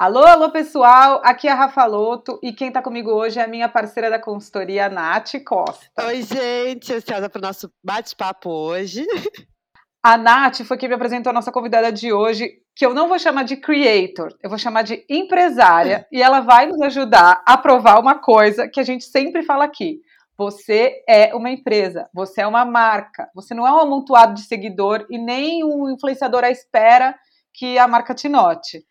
Alô, alô, pessoal. Aqui é a Rafa Loto e quem está comigo hoje é a minha parceira da consultoria, Nath Costa. Oi, gente. Ansiosa para o nosso bate-papo hoje. A Nath foi quem me apresentou a nossa convidada de hoje, que eu não vou chamar de creator, eu vou chamar de empresária, e ela vai nos ajudar a provar uma coisa que a gente sempre fala aqui. Você é uma empresa, você é uma marca, você não é um amontoado de seguidor e nem um influenciador à espera que a marca te note.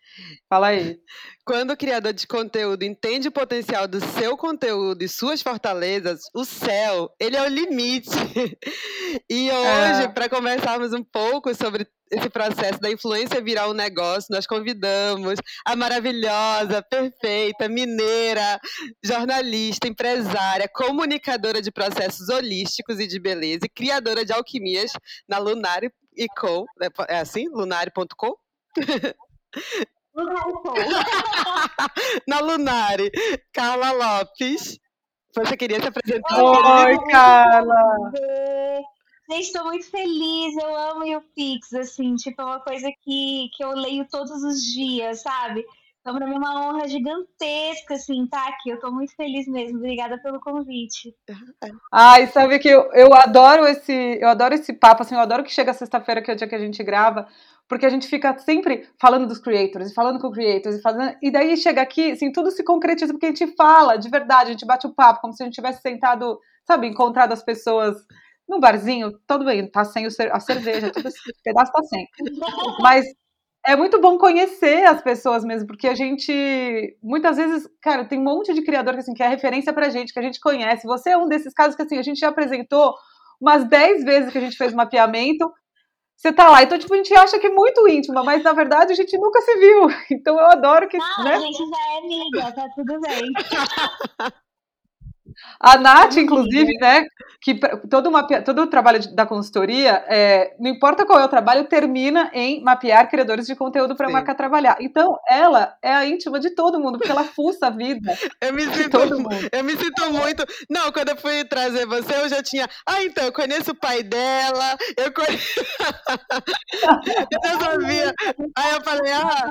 Fala aí. Quando o criador de conteúdo entende o potencial do seu conteúdo e suas fortalezas, o céu, ele é o limite. E hoje, é. para conversarmos um pouco sobre esse processo da influência virar um negócio, nós convidamos a maravilhosa, perfeita, mineira, jornalista, empresária, comunicadora de processos holísticos e de beleza e criadora de alquimias na Lunari e Co. É assim? Lunari.com? Na Lunari, Carla Lopes. Você queria se apresentar? Oi, Carla! Gente, estou muito feliz, eu amo o Pix, assim, tipo, é uma coisa que, que eu leio todos os dias, sabe? Então, para mim é uma honra gigantesca, assim, estar tá aqui. Eu estou muito feliz mesmo. Obrigada pelo convite. Ai, sabe que eu, eu adoro esse, eu adoro esse papo, assim, eu adoro que chega sexta-feira, que é o dia que a gente grava, porque a gente fica sempre falando dos creators, e falando com creators, e falando, e daí chega aqui, assim, tudo se concretiza, porque a gente fala de verdade, a gente bate o papo, como se a gente tivesse sentado, sabe, encontrado as pessoas no barzinho, tudo bem, tá sem a cerveja, todo esse pedaço tá sem. Mas é muito bom conhecer as pessoas mesmo, porque a gente, muitas vezes, cara, tem um monte de criador que, assim, que é referência pra gente, que a gente conhece. Você é um desses casos que, assim, a gente já apresentou umas 10 vezes que a gente fez mapeamento, você tá lá. Então, tipo, a gente acha que é muito íntima, mas na verdade a gente nunca se viu. Então eu adoro que. Não, né? a gente já é amiga, tá tudo bem. A Nath, inclusive, né, que todo, uma, todo o trabalho da consultoria, é, não importa qual é o trabalho, termina em mapear criadores de conteúdo para a marca trabalhar. Então, ela é a íntima de todo mundo, porque ela fuça a vida. Eu me sinto, todo mundo. eu me sinto muito. Não, quando eu fui trazer você, eu já tinha. Ah, então, eu conheço o pai dela, eu conheço. eu já sabia. Aí eu falei, ah,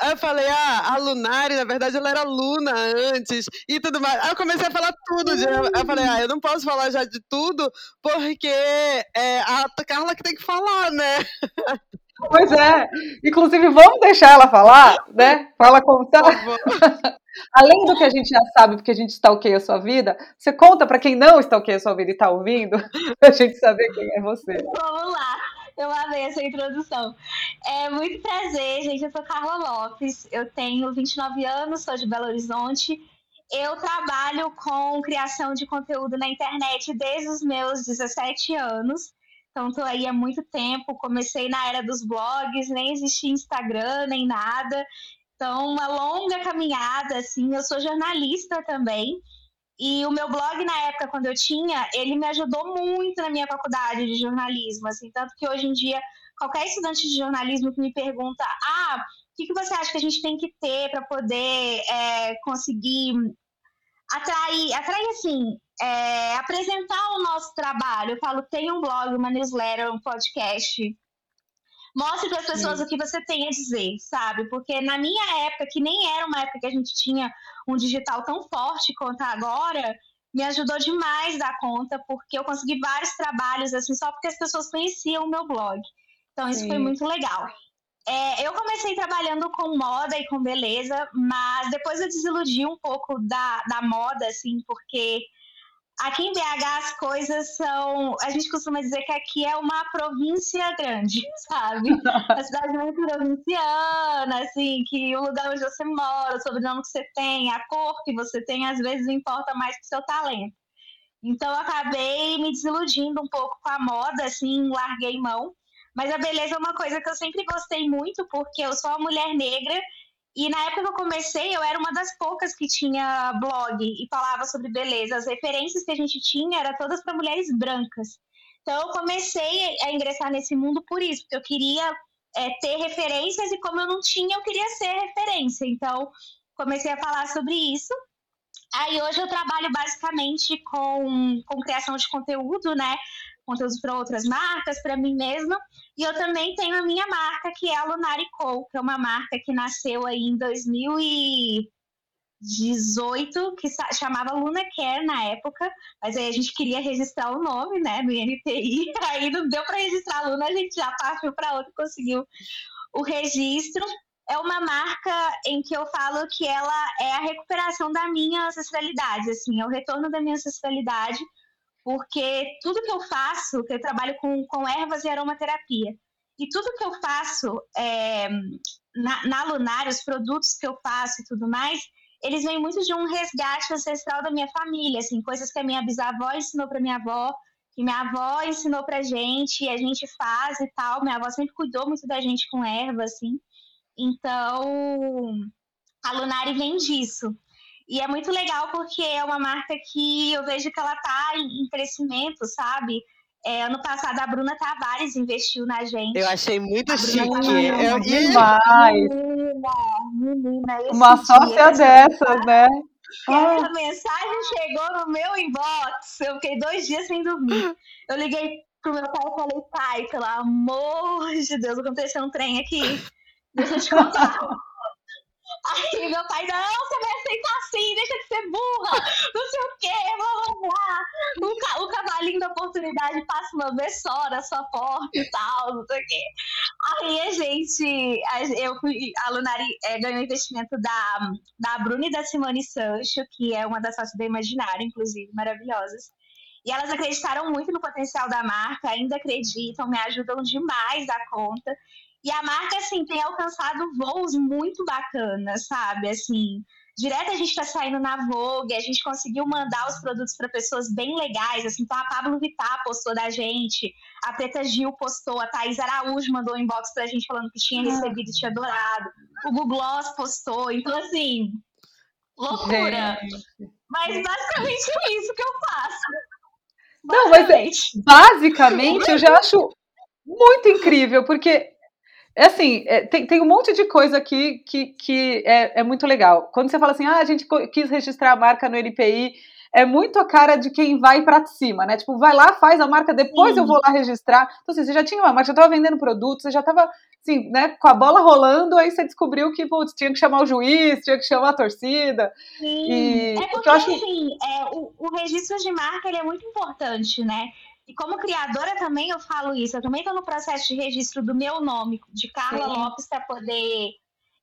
aí eu falei, ah, a Lunari, na verdade, ela era Luna antes e tudo mais. Aí eu comecei a falar tudo. Já. Eu falei, ah, eu não posso falar já de tudo, porque é a Carla que tem que falar, né? Pois é. Inclusive, vamos deixar ela falar, né? Fala contar. Além do que a gente já sabe, porque a gente stalkeia a sua vida, você conta para quem não stalkeia a sua vida e está ouvindo, para a gente saber quem é você. Vamos lá. Eu amei essa introdução. É muito prazer, gente. Eu sou Carla Lopes, eu tenho 29 anos, sou de Belo Horizonte eu trabalho com criação de conteúdo na internet desde os meus 17 anos. Então, estou aí há muito tempo. Comecei na era dos blogs, nem existia Instagram, nem nada. Então, uma longa caminhada, assim. Eu sou jornalista também. E o meu blog, na época, quando eu tinha, ele me ajudou muito na minha faculdade de jornalismo, assim. Tanto que hoje em dia, qualquer estudante de jornalismo que me pergunta, ah, o que, que você acha que a gente tem que ter para poder é, conseguir atrair, atrair assim, é, apresentar o nosso trabalho. Eu falo, tem um blog, uma newsletter, um podcast. Mostre para as pessoas Sim. o que você tem a dizer, sabe? Porque na minha época, que nem era uma época que a gente tinha um digital tão forte quanto agora, me ajudou demais da conta, porque eu consegui vários trabalhos, assim, só porque as pessoas conheciam o meu blog. Então, isso Sim. foi muito legal. É, eu comecei trabalhando com moda e com beleza, mas depois eu desiludi um pouco da, da moda, assim, porque aqui em BH as coisas são. A gente costuma dizer que aqui é uma província grande, sabe? A cidade muito provinciana, assim, que o lugar onde você mora, o sobrenome que você tem, a cor que você tem, às vezes importa mais que o seu talento. Então eu acabei me desiludindo um pouco com a moda, assim, larguei mão. Mas a beleza é uma coisa que eu sempre gostei muito, porque eu sou uma mulher negra e na época que eu comecei, eu era uma das poucas que tinha blog e falava sobre beleza. As referências que a gente tinha eram todas para mulheres brancas. Então eu comecei a ingressar nesse mundo por isso, porque eu queria é, ter referências e como eu não tinha, eu queria ser referência. Então comecei a falar sobre isso. Aí hoje eu trabalho basicamente com, com criação de conteúdo, né? conteúdos para outras marcas, para mim mesma. E eu também tenho a minha marca, que é a Lunari Co, que é uma marca que nasceu aí em 2018, que chamava Luna Care na época, mas aí a gente queria registrar o nome, né, no INPI, aí não deu para registrar a Luna, a gente já partiu para outra e conseguiu o registro. É uma marca em que eu falo que ela é a recuperação da minha ancestralidade, assim, é o retorno da minha ancestralidade, porque tudo que eu faço, que eu trabalho com, com ervas e aromaterapia, e tudo que eu faço é, na, na Lunar, os produtos que eu faço e tudo mais, eles vêm muito de um resgate ancestral da minha família, assim, coisas que a minha bisavó ensinou para minha avó, que minha avó ensinou pra gente, e a gente faz e tal. Minha avó sempre cuidou muito da gente com erva, assim. Então, a Lunari vem disso. E é muito legal porque é uma marca que eu vejo que ela tá em crescimento, sabe? É, ano passado a Bruna Tavares investiu na gente. Eu achei muito chique. Eu, demais. Menina, menina, Uma sócia dessas, né? Essa ah. mensagem chegou no meu inbox. Eu fiquei dois dias sem dormir. Eu liguei pro meu pai e falei, pai, pelo amor de Deus, aconteceu um trem aqui. Deixa eu te contar. Aí meu pai, não, você vai aceitar assim, deixa de ser burra, não sei o quê, blá blá. O, ca o cavalinho da oportunidade passa uma vez só na sua porta e tal, não sei o quê. Aí a gente, a, eu fui, a Lunari é, ganhou investimento da, da Bruna e da Simone Sancho, que é uma das sócias da Imaginário, inclusive, maravilhosas. E elas acreditaram muito no potencial da marca, ainda acreditam, me ajudam demais a conta. E a marca, assim, tem alcançado voos muito bacanas, sabe? Assim, direto a gente tá saindo na Vogue, a gente conseguiu mandar os produtos para pessoas bem legais, assim, então a Pablo Vittar postou da gente, a Preta Gil postou, a Thaís Araújo mandou um inbox pra gente falando que tinha ah. recebido e tinha adorado, o Google Gloss postou, então assim, loucura. Gente. Mas basicamente é isso que eu faço. Não, mas é, basicamente eu já acho muito incrível, porque é assim, é, tem, tem um monte de coisa aqui que, que é, é muito legal. Quando você fala assim, ah, a gente quis registrar a marca no NPI, é muito a cara de quem vai para cima, né? Tipo, vai lá, faz a marca, depois Sim. eu vou lá registrar. Então, assim, você já tinha uma marca, já estava vendendo produtos, você já estava, assim, né, com a bola rolando, aí você descobriu que, putz, tinha que chamar o juiz, tinha que chamar a torcida. Sim. E, é porque, acho... assim, é, o, o registro de marca, ele é muito importante, né? E como criadora também eu falo isso, eu também estou no processo de registro do meu nome, de Carla Sim. Lopes, para poder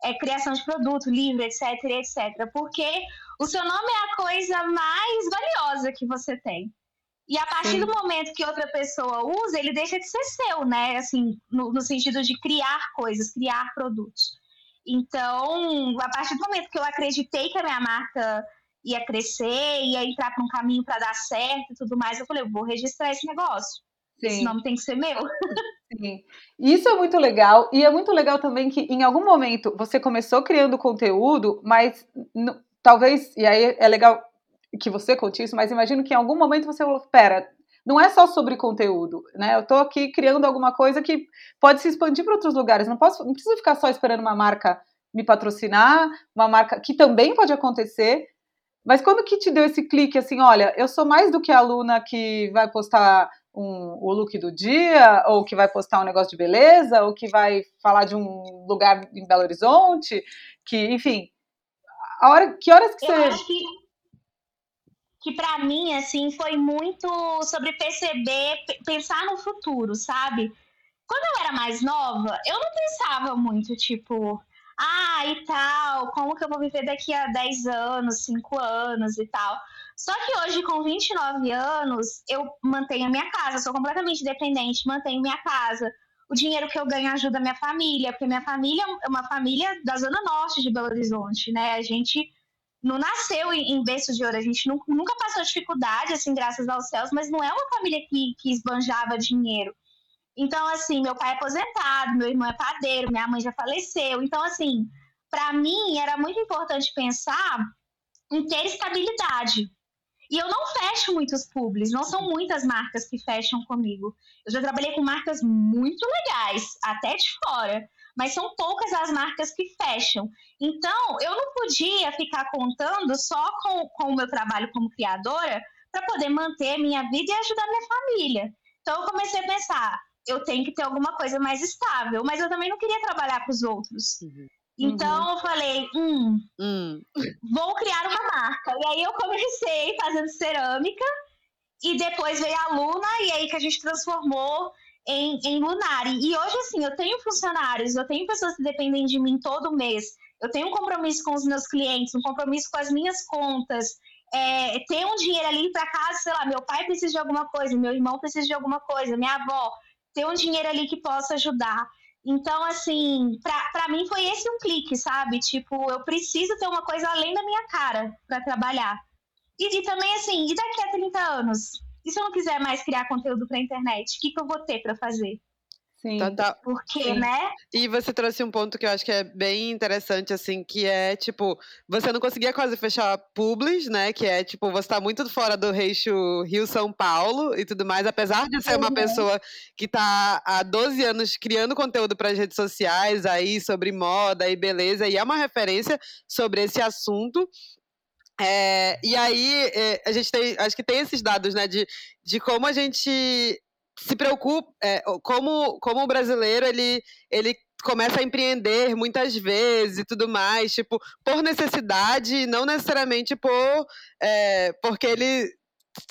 é, criação de produto, livro, etc, etc. Porque o seu nome é a coisa mais valiosa que você tem. E a partir Sim. do momento que outra pessoa usa, ele deixa de ser seu, né? Assim, no, no sentido de criar coisas, criar produtos. Então, a partir do momento que eu acreditei que a minha marca ia crescer, ia entrar para um caminho para dar certo e tudo mais. Eu falei, eu vou registrar esse negócio. Sim. Esse nome tem que ser meu. Sim. Isso é muito legal. E é muito legal também que em algum momento você começou criando conteúdo, mas talvez, e aí é legal que você conte isso, mas imagino que em algum momento você falou, pera, não é só sobre conteúdo, né? Eu estou aqui criando alguma coisa que pode se expandir para outros lugares. Não posso, não preciso ficar só esperando uma marca me patrocinar, uma marca que também pode acontecer, mas quando que te deu esse clique assim, olha, eu sou mais do que a aluna que vai postar um, o look do dia, ou que vai postar um negócio de beleza, ou que vai falar de um lugar em Belo Horizonte, que, enfim, a hora, que horas que eu você... Acho que, que para mim, assim, foi muito sobre perceber, pensar no futuro, sabe? Quando eu era mais nova, eu não pensava muito, tipo, ah, e tal, como que eu vou viver daqui a 10 anos, 5 anos e tal. Só que hoje, com 29 anos, eu mantenho a minha casa, sou completamente dependente, mantenho minha casa. O dinheiro que eu ganho ajuda a minha família, porque minha família é uma família da Zona Norte de Belo Horizonte, né? A gente não nasceu em, berço de ouro, a gente nunca passou dificuldade, assim, graças aos céus, mas não é uma família que, que esbanjava dinheiro. Então, assim, meu pai é aposentado, meu irmão é padeiro, minha mãe já faleceu. Então, assim, para mim era muito importante pensar em ter estabilidade. E eu não fecho muitos publis, não são muitas marcas que fecham comigo. Eu já trabalhei com marcas muito legais, até de fora, mas são poucas as marcas que fecham. Então, eu não podia ficar contando só com, com o meu trabalho como criadora para poder manter minha vida e ajudar minha família. Então eu comecei a pensar, eu tenho que ter alguma coisa mais estável, mas eu também não queria trabalhar com os outros. Uhum. Então uhum. eu falei, hum, hum, vou criar uma marca. E aí eu comecei fazendo cerâmica e depois veio a Luna e aí que a gente transformou em, em Lunari. E hoje, assim, eu tenho funcionários, eu tenho pessoas que dependem de mim todo mês. Eu tenho um compromisso com os meus clientes, um compromisso com as minhas contas. É, ter um dinheiro ali para casa, sei lá, meu pai precisa de alguma coisa, meu irmão precisa de alguma coisa, minha avó, ter um dinheiro ali que possa ajudar. Então, assim, para mim foi esse um clique, sabe? Tipo, eu preciso ter uma coisa além da minha cara para trabalhar. E, e, também, assim, e daqui a 30 anos? E se eu não quiser mais criar conteúdo para internet, o que, que eu vou ter para fazer? Sim. Total. Porque, Sim. né? E você trouxe um ponto que eu acho que é bem interessante, assim, que é, tipo, você não conseguia quase fechar publis, né? Que é, tipo, você tá muito fora do eixo Rio-São Paulo e tudo mais, apesar de ser uhum. uma pessoa que tá há 12 anos criando conteúdo para as redes sociais aí sobre moda e beleza, e é uma referência sobre esse assunto. É, e aí, é, a gente tem, acho que tem esses dados, né, de, de como a gente se preocupa, é, como, como o brasileiro, ele, ele começa a empreender muitas vezes e tudo mais, tipo, por necessidade, não necessariamente por, é, porque ele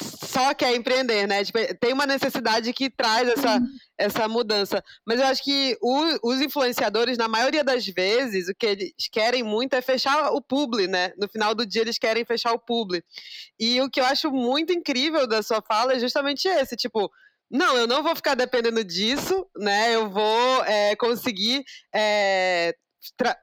só quer empreender, né? Tipo, tem uma necessidade que traz essa, uhum. essa mudança. Mas eu acho que o, os influenciadores, na maioria das vezes, o que eles querem muito é fechar o publi, né? No final do dia, eles querem fechar o publi. E o que eu acho muito incrível da sua fala é justamente esse, tipo, não, eu não vou ficar dependendo disso, né? Eu vou é, conseguir é,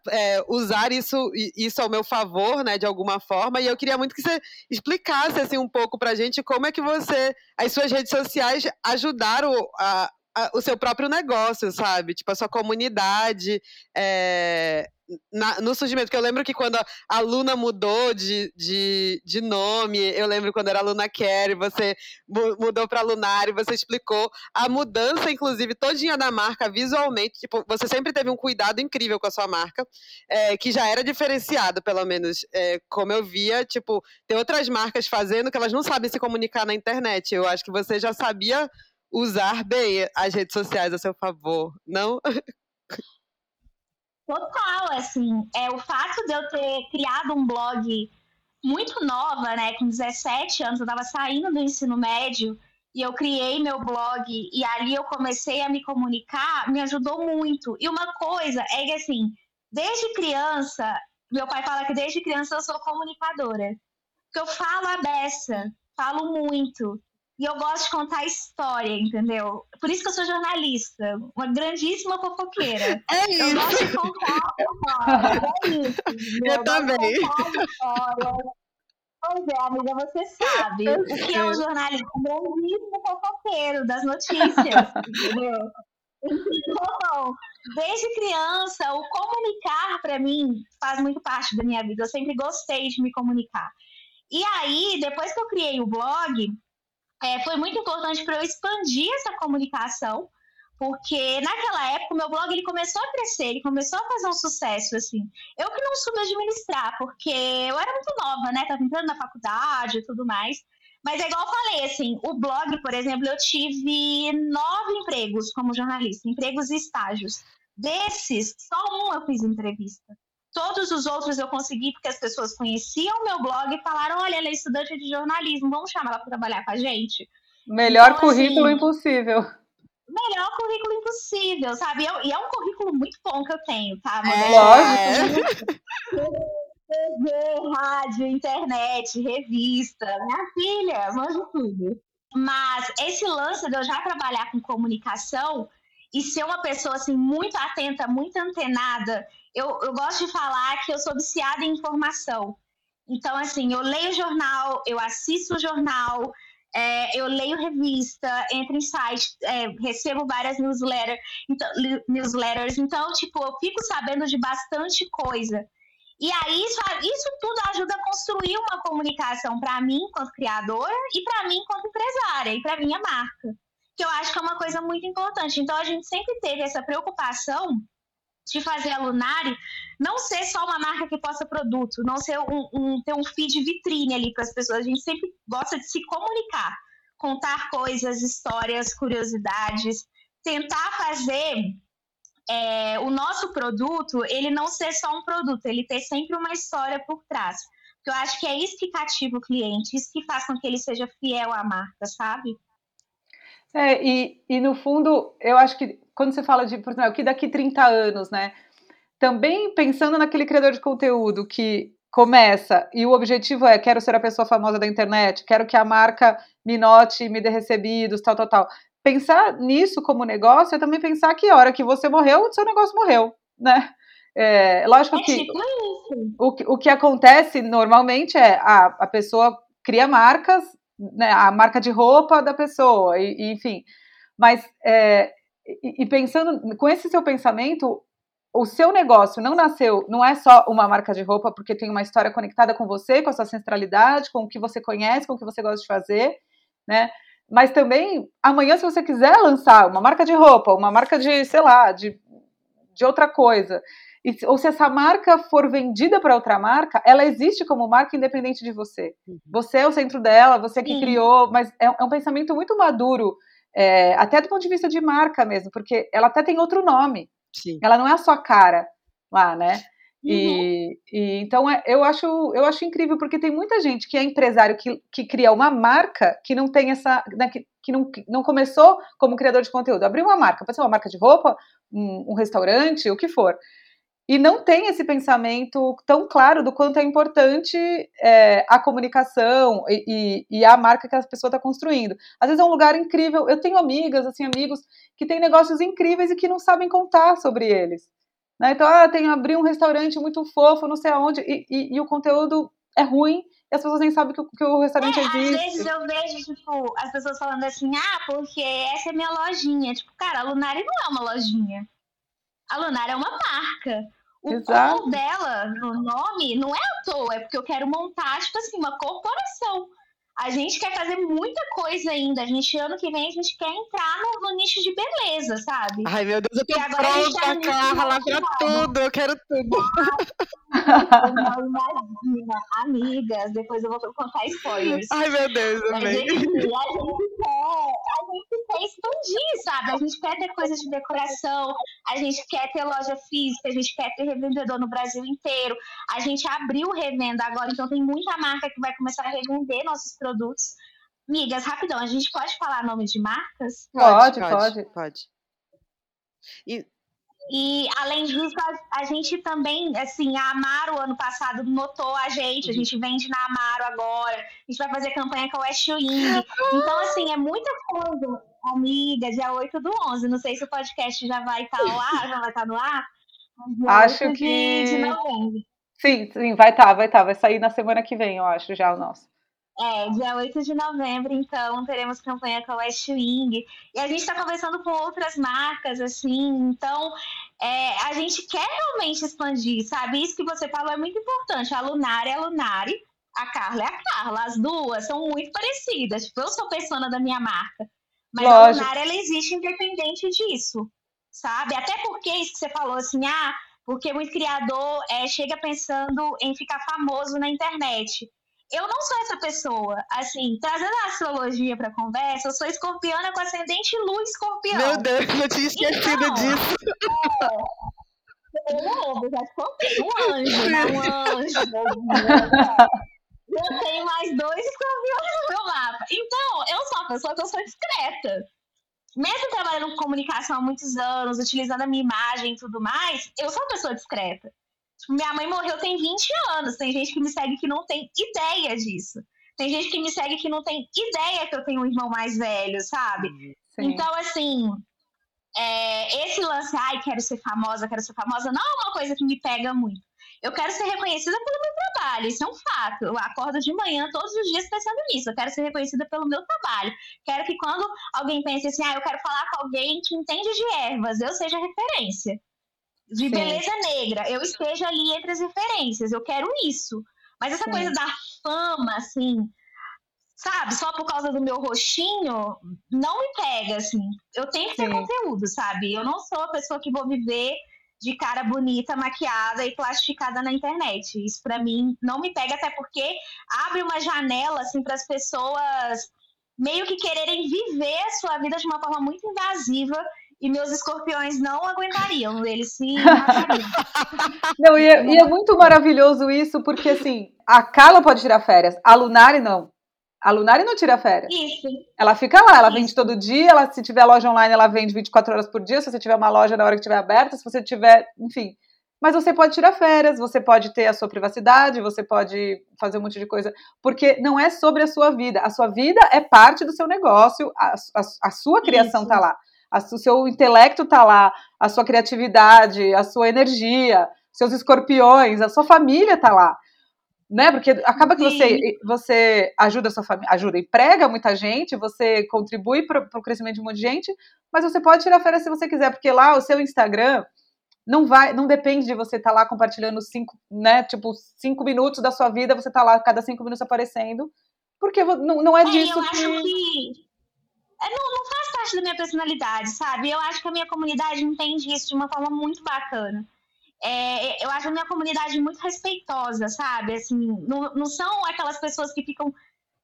é, usar isso, isso ao meu favor, né, de alguma forma. E eu queria muito que você explicasse assim um pouco para a gente como é que você, as suas redes sociais ajudaram a, a, o seu próprio negócio, sabe? Tipo a sua comunidade. É, na, no surgimento, que eu lembro que quando a Luna mudou de, de, de nome, eu lembro quando era Luna Care, você mudou para Lunar e você explicou a mudança, inclusive, todinha da marca visualmente. Tipo, você sempre teve um cuidado incrível com a sua marca, é, que já era diferenciado, pelo menos, é, como eu via. Tipo, tem outras marcas fazendo que elas não sabem se comunicar na internet. Eu acho que você já sabia usar bem as redes sociais a seu favor, não? Total, assim, é o fato de eu ter criado um blog muito nova, né, com 17 anos, eu estava saindo do ensino médio e eu criei meu blog e ali eu comecei a me comunicar, me ajudou muito. E uma coisa é que assim, desde criança, meu pai fala que desde criança eu sou comunicadora. Porque eu falo a beça, falo muito. E eu gosto de contar história, entendeu? Por isso que eu sou jornalista, uma grandíssima fofoqueira. É isso. Eu gosto de contar história, é isso. Eu, eu também. Pois é, amiga, você sabe o que é um jornalista um grandíssimo fofoqueiro das notícias, entendeu? Então, desde criança, o comunicar para mim faz muito parte da minha vida. Eu sempre gostei de me comunicar. E aí, depois que eu criei o blog, é, foi muito importante para eu expandir essa comunicação, porque naquela época o meu blog ele começou a crescer, ele começou a fazer um sucesso, assim. Eu que não soube administrar, porque eu era muito nova, né? Tava entrando na faculdade e tudo mais. Mas é igual eu falei, assim, o blog, por exemplo, eu tive nove empregos como jornalista, empregos e estágios. Desses, só um eu fiz entrevista. Todos os outros eu consegui porque as pessoas conheciam o meu blog e falaram: olha, ela é estudante de jornalismo, vamos chamar ela para trabalhar com a gente. Melhor então, currículo assim, impossível. Melhor currículo impossível, sabe? E é um currículo muito bom que eu tenho, tá? É, lógico. TV, rádio, internet, revista. Minha filha, manjo tudo. Mas esse lance de eu já trabalhar com comunicação e ser uma pessoa assim muito atenta, muito antenada eu, eu gosto de falar que eu sou viciada em informação. Então, assim, eu leio jornal, eu assisto jornal, é, eu leio revista, entro em site, é, recebo várias newsletter, então, newsletters, então, tipo, eu fico sabendo de bastante coisa. E aí, isso, isso tudo ajuda a construir uma comunicação para mim, enquanto criadora, e para mim, enquanto empresária, e para minha marca. Que eu acho que é uma coisa muito importante. Então, a gente sempre teve essa preocupação de fazer a Lunari não ser só uma marca que possa produto, não ser um, um ter um feed vitrine ali para as pessoas. A gente sempre gosta de se comunicar contar coisas, histórias, curiosidades, tentar fazer é, o nosso produto ele não ser só um produto, ele ter sempre uma história por trás. Porque eu acho que é isso que cativa o cliente, isso que faz com que ele seja fiel à marca, sabe? É, e, e no fundo, eu acho que quando você fala de, por exemplo, que daqui 30 anos, né? Também pensando naquele criador de conteúdo que começa e o objetivo é quero ser a pessoa famosa da internet, quero que a marca me note, me dê recebidos, tal, tal, tal. Pensar nisso como negócio é também pensar que a hora que você morreu, o seu negócio morreu, né? É, lógico é que tipo o, o que acontece normalmente é a, a pessoa cria marcas, né, a marca de roupa da pessoa, e, e enfim. Mas é, e, e pensando com esse seu pensamento, o seu negócio não nasceu, não é só uma marca de roupa porque tem uma história conectada com você, com a sua ancestralidade, com o que você conhece, com o que você gosta de fazer, né? Mas também, amanhã, se você quiser lançar uma marca de roupa, uma marca de, sei lá, de, de outra coisa, e, ou se essa marca for vendida para outra marca, ela existe como marca independente de você. Uhum. Você é o centro dela, você que Sim. criou, mas é, é, um pensamento muito maduro, é, até do ponto de vista de marca mesmo, porque ela até tem outro nome. Sim. Ela não é a sua cara lá, né? Uhum. E, e, então é, eu acho eu acho incrível porque tem muita gente que é empresário que, que cria uma marca que não tem essa né, que, que não, não começou como criador de conteúdo abriu uma marca pode ser uma marca de roupa um, um restaurante o que for e não tem esse pensamento tão claro do quanto é importante é, a comunicação e, e, e, a marca que a pessoa está construindo. Às vezes é um lugar incrível. Eu tenho amigas, assim, amigos que têm negócios incríveis e que não sabem contar sobre eles. Né? Então, ah, tem abrir um restaurante muito fofo, não sei aonde, e, e, o conteúdo é ruim e as pessoas nem sabem que o, que o restaurante é, existe. Às vezes eu vejo, tipo, as pessoas falando assim, ah, porque essa é minha lojinha. Tipo, cara, a Lunari não é uma lojinha. A Lunar é uma marca. O Exato. dela no nome não é à toa, é porque eu quero montar, tipo assim, uma corporação. A gente quer fazer muita coisa ainda. A gente, ano que vem, a gente quer entrar no, no nicho de beleza, sabe? Ai, meu Deus, eu tô pronta, tá Carla, pra tudo. Eu quero tudo. Não imagina. Amigas, depois eu vou contar spoilers. Ai, meu Deus, amei. A gente, a gente quer, a gente quer expandir, sabe? A gente quer ter coisas de decoração, a gente quer ter loja física, a gente quer ter revendedor no Brasil inteiro. A gente abriu revenda agora, então tem muita marca que vai começar a revender nossos produtos. Migas, rapidão, a gente pode falar nome de marcas? Pode, pode. Pode. pode. E... e além disso, a, a, gente também, assim, a Amaro ano passado notou a gente, a gente vende na Amaro agora, a gente vai fazer campanha com a West Wing. Então, assim, é muita coisa. Amiga, dia 8 do 11, não sei se o podcast já vai estar tá no ar, já vai estar tá no ar. Acho que. De, de sim, sim, vai estar, tá, vai estar. Vai sair na semana que vem, eu acho, já o nosso. É, dia 8 de novembro, então, teremos campanha com a West Wing. E a gente está conversando com outras marcas, assim, então é, a gente quer realmente expandir, sabe? Isso que você falou é muito importante. A Lunari é a Lunari, a Carla é a Carla. As duas são muito parecidas. Tipo, eu sou persona da minha marca. Mas Lógico. a Lunari, ela existe independente disso, sabe? Até porque isso que você falou, assim, ah, porque muito criador é, chega pensando em ficar famoso na internet eu não sou essa pessoa. Assim, trazendo a astrologia pra conversa, eu sou escorpiana com ascendente lua escorpião. Meu Deus, eu tinha esquecido então, disso. É, eu já te contei, um anjo, né? Um anjo. Eu tenho mais dois escorpiões no meu mapa. Então, eu sou uma pessoa que eu sou discreta. Mesmo trabalhando com comunicação há muitos anos, utilizando a minha imagem e tudo mais, eu sou uma pessoa discreta. Minha mãe morreu tem 20 anos. Tem gente que me segue que não tem ideia disso. Tem gente que me segue que não tem ideia que eu tenho um irmão mais velho, sabe? Sim. Então, assim, é, esse lance, ai, quero ser famosa, quero ser famosa, não é uma coisa que me pega muito. Eu quero ser reconhecida pelo meu trabalho, isso é um fato. Eu acordo de manhã todos os dias pensando nisso. Eu quero ser reconhecida pelo meu trabalho. Quero que quando alguém pense assim, ah, eu quero falar com alguém que entende de ervas, eu seja referência de beleza negra, eu esteja ali entre as referências, eu quero isso. Mas essa Sim. coisa da fama, assim, sabe, só por causa do meu rostinho, não me pega, assim. Eu tenho que ter Sim. conteúdo, sabe? Eu não sou a pessoa que vou viver de cara bonita, maquiada e plastificada na internet. Isso para mim não me pega, até porque abre uma janela, assim, para as pessoas meio que quererem viver a sua vida de uma forma muito invasiva e meus escorpiões não aguentariam, eles se matariam. Não, e é, e é, muito maravilhoso isso, porque assim, a Carla pode tirar férias, a Lunari não. A Lunari não tira férias. Isso. Ela fica lá, ela Isso. vende todo dia, ela, se tiver loja online, ela vende 24 horas por dia, se você tiver uma loja na hora que estiver aberta, se você tiver, enfim. Mas você pode tirar férias, você pode ter a sua privacidade, você pode fazer um monte de coisa, porque não é sobre a sua vida. A sua vida é parte do seu negócio, a, a, a sua criação está lá, a, o seu intelecto está lá, a sua criatividade, a sua energia, seus escorpiões, a sua família está lá né? Porque acaba que você, você ajuda a sua família, ajuda, emprega muita gente, você contribui para o crescimento de um monte de gente, mas você pode tirar férias se você quiser, porque lá o seu Instagram não vai, não depende de você estar tá lá compartilhando cinco, né? Tipo, cinco minutos da sua vida, você tá lá cada cinco minutos aparecendo, porque não, não é, é disso eu que... Acho que... É, não, não faz parte da minha personalidade, sabe? Eu acho que a minha comunidade entende isso de uma forma muito bacana é, eu acho a minha comunidade muito respeitosa, sabe? Assim, não, não são aquelas pessoas que ficam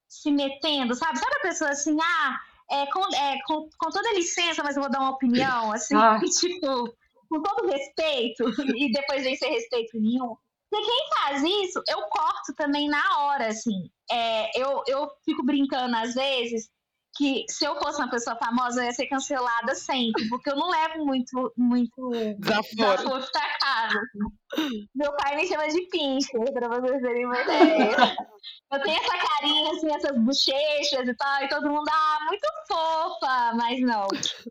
se metendo, sabe? Sabe a pessoa assim, ah, é, com, é, com, com toda licença, mas eu vou dar uma opinião, assim, ah. tipo, com todo respeito, e depois vem sem respeito nenhum. E quem faz isso, eu corto também na hora, assim. É, eu, eu fico brincando às vezes que se eu fosse uma pessoa famosa, eu ia ser cancelada sempre, porque eu não levo muito, muito desaforo, desaforo pra casa. Meu pai me chama de pincher, pra vocês terem uma ideia. eu tenho essa carinha, assim, essas bochechas e tal, e todo mundo, ah, muito fofa, mas não,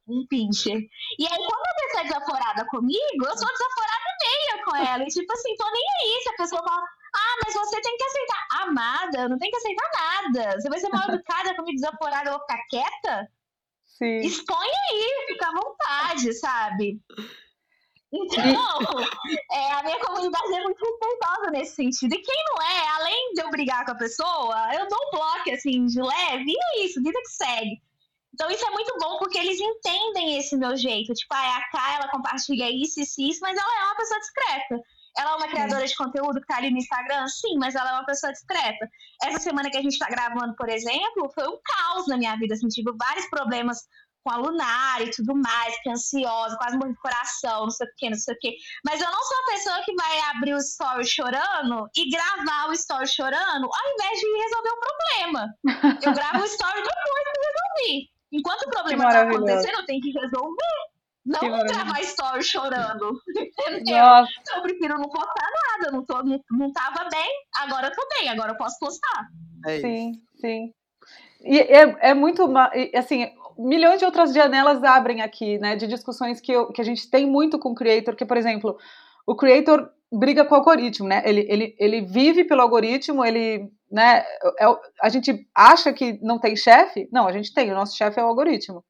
um pincher. E aí, quando a pessoa é desaforada comigo, eu sou desaforada meia com ela, e tipo assim, tô nem aí, se a pessoa fala, ah, mas você tem que aceitar. Amada, não tem que aceitar nada. Você vai ser mal educada comigo desaforada, eu vou ficar quieta? Sim. Expõe aí, fica à vontade, sabe? Então, é, a minha comunidade é muito respeitosa nesse sentido. E quem não é, além de eu brigar com a pessoa, eu dou um bloco assim de leve e é isso, vida que segue. Então isso é muito bom porque eles entendem esse meu jeito. Tipo, ah, a K, ela compartilha isso, isso, isso, mas ela é uma pessoa discreta. Ela é uma criadora de conteúdo que tá ali no Instagram? Sim, mas ela é uma pessoa discreta. Essa semana que a gente tá gravando, por exemplo, foi um caos na minha vida. Assim, tive vários problemas com a lunar e tudo mais, que ansiosa, quase morrendo de coração, não sei o que, não sei o que. Mas eu não sou a pessoa que vai abrir o story chorando e gravar o story chorando ao invés de resolver o problema. Eu gravo o story depois que resolvi. Enquanto o problema tá acontecendo, eu tenho que resolver. Não que gravar story chorando. Entendeu? Nossa. Eu prefiro não postar nada. Não, tô, não, não tava bem, agora eu tô bem, agora eu posso postar. É sim, sim. E é, é muito. Assim, milhões de outras janelas abrem aqui, né? De discussões que, eu, que a gente tem muito com o creator, que, por exemplo, o creator briga com o algoritmo, né? Ele, ele, ele vive pelo algoritmo, ele, né? É, a gente acha que não tem chefe? Não, a gente tem. O nosso chefe é o algoritmo.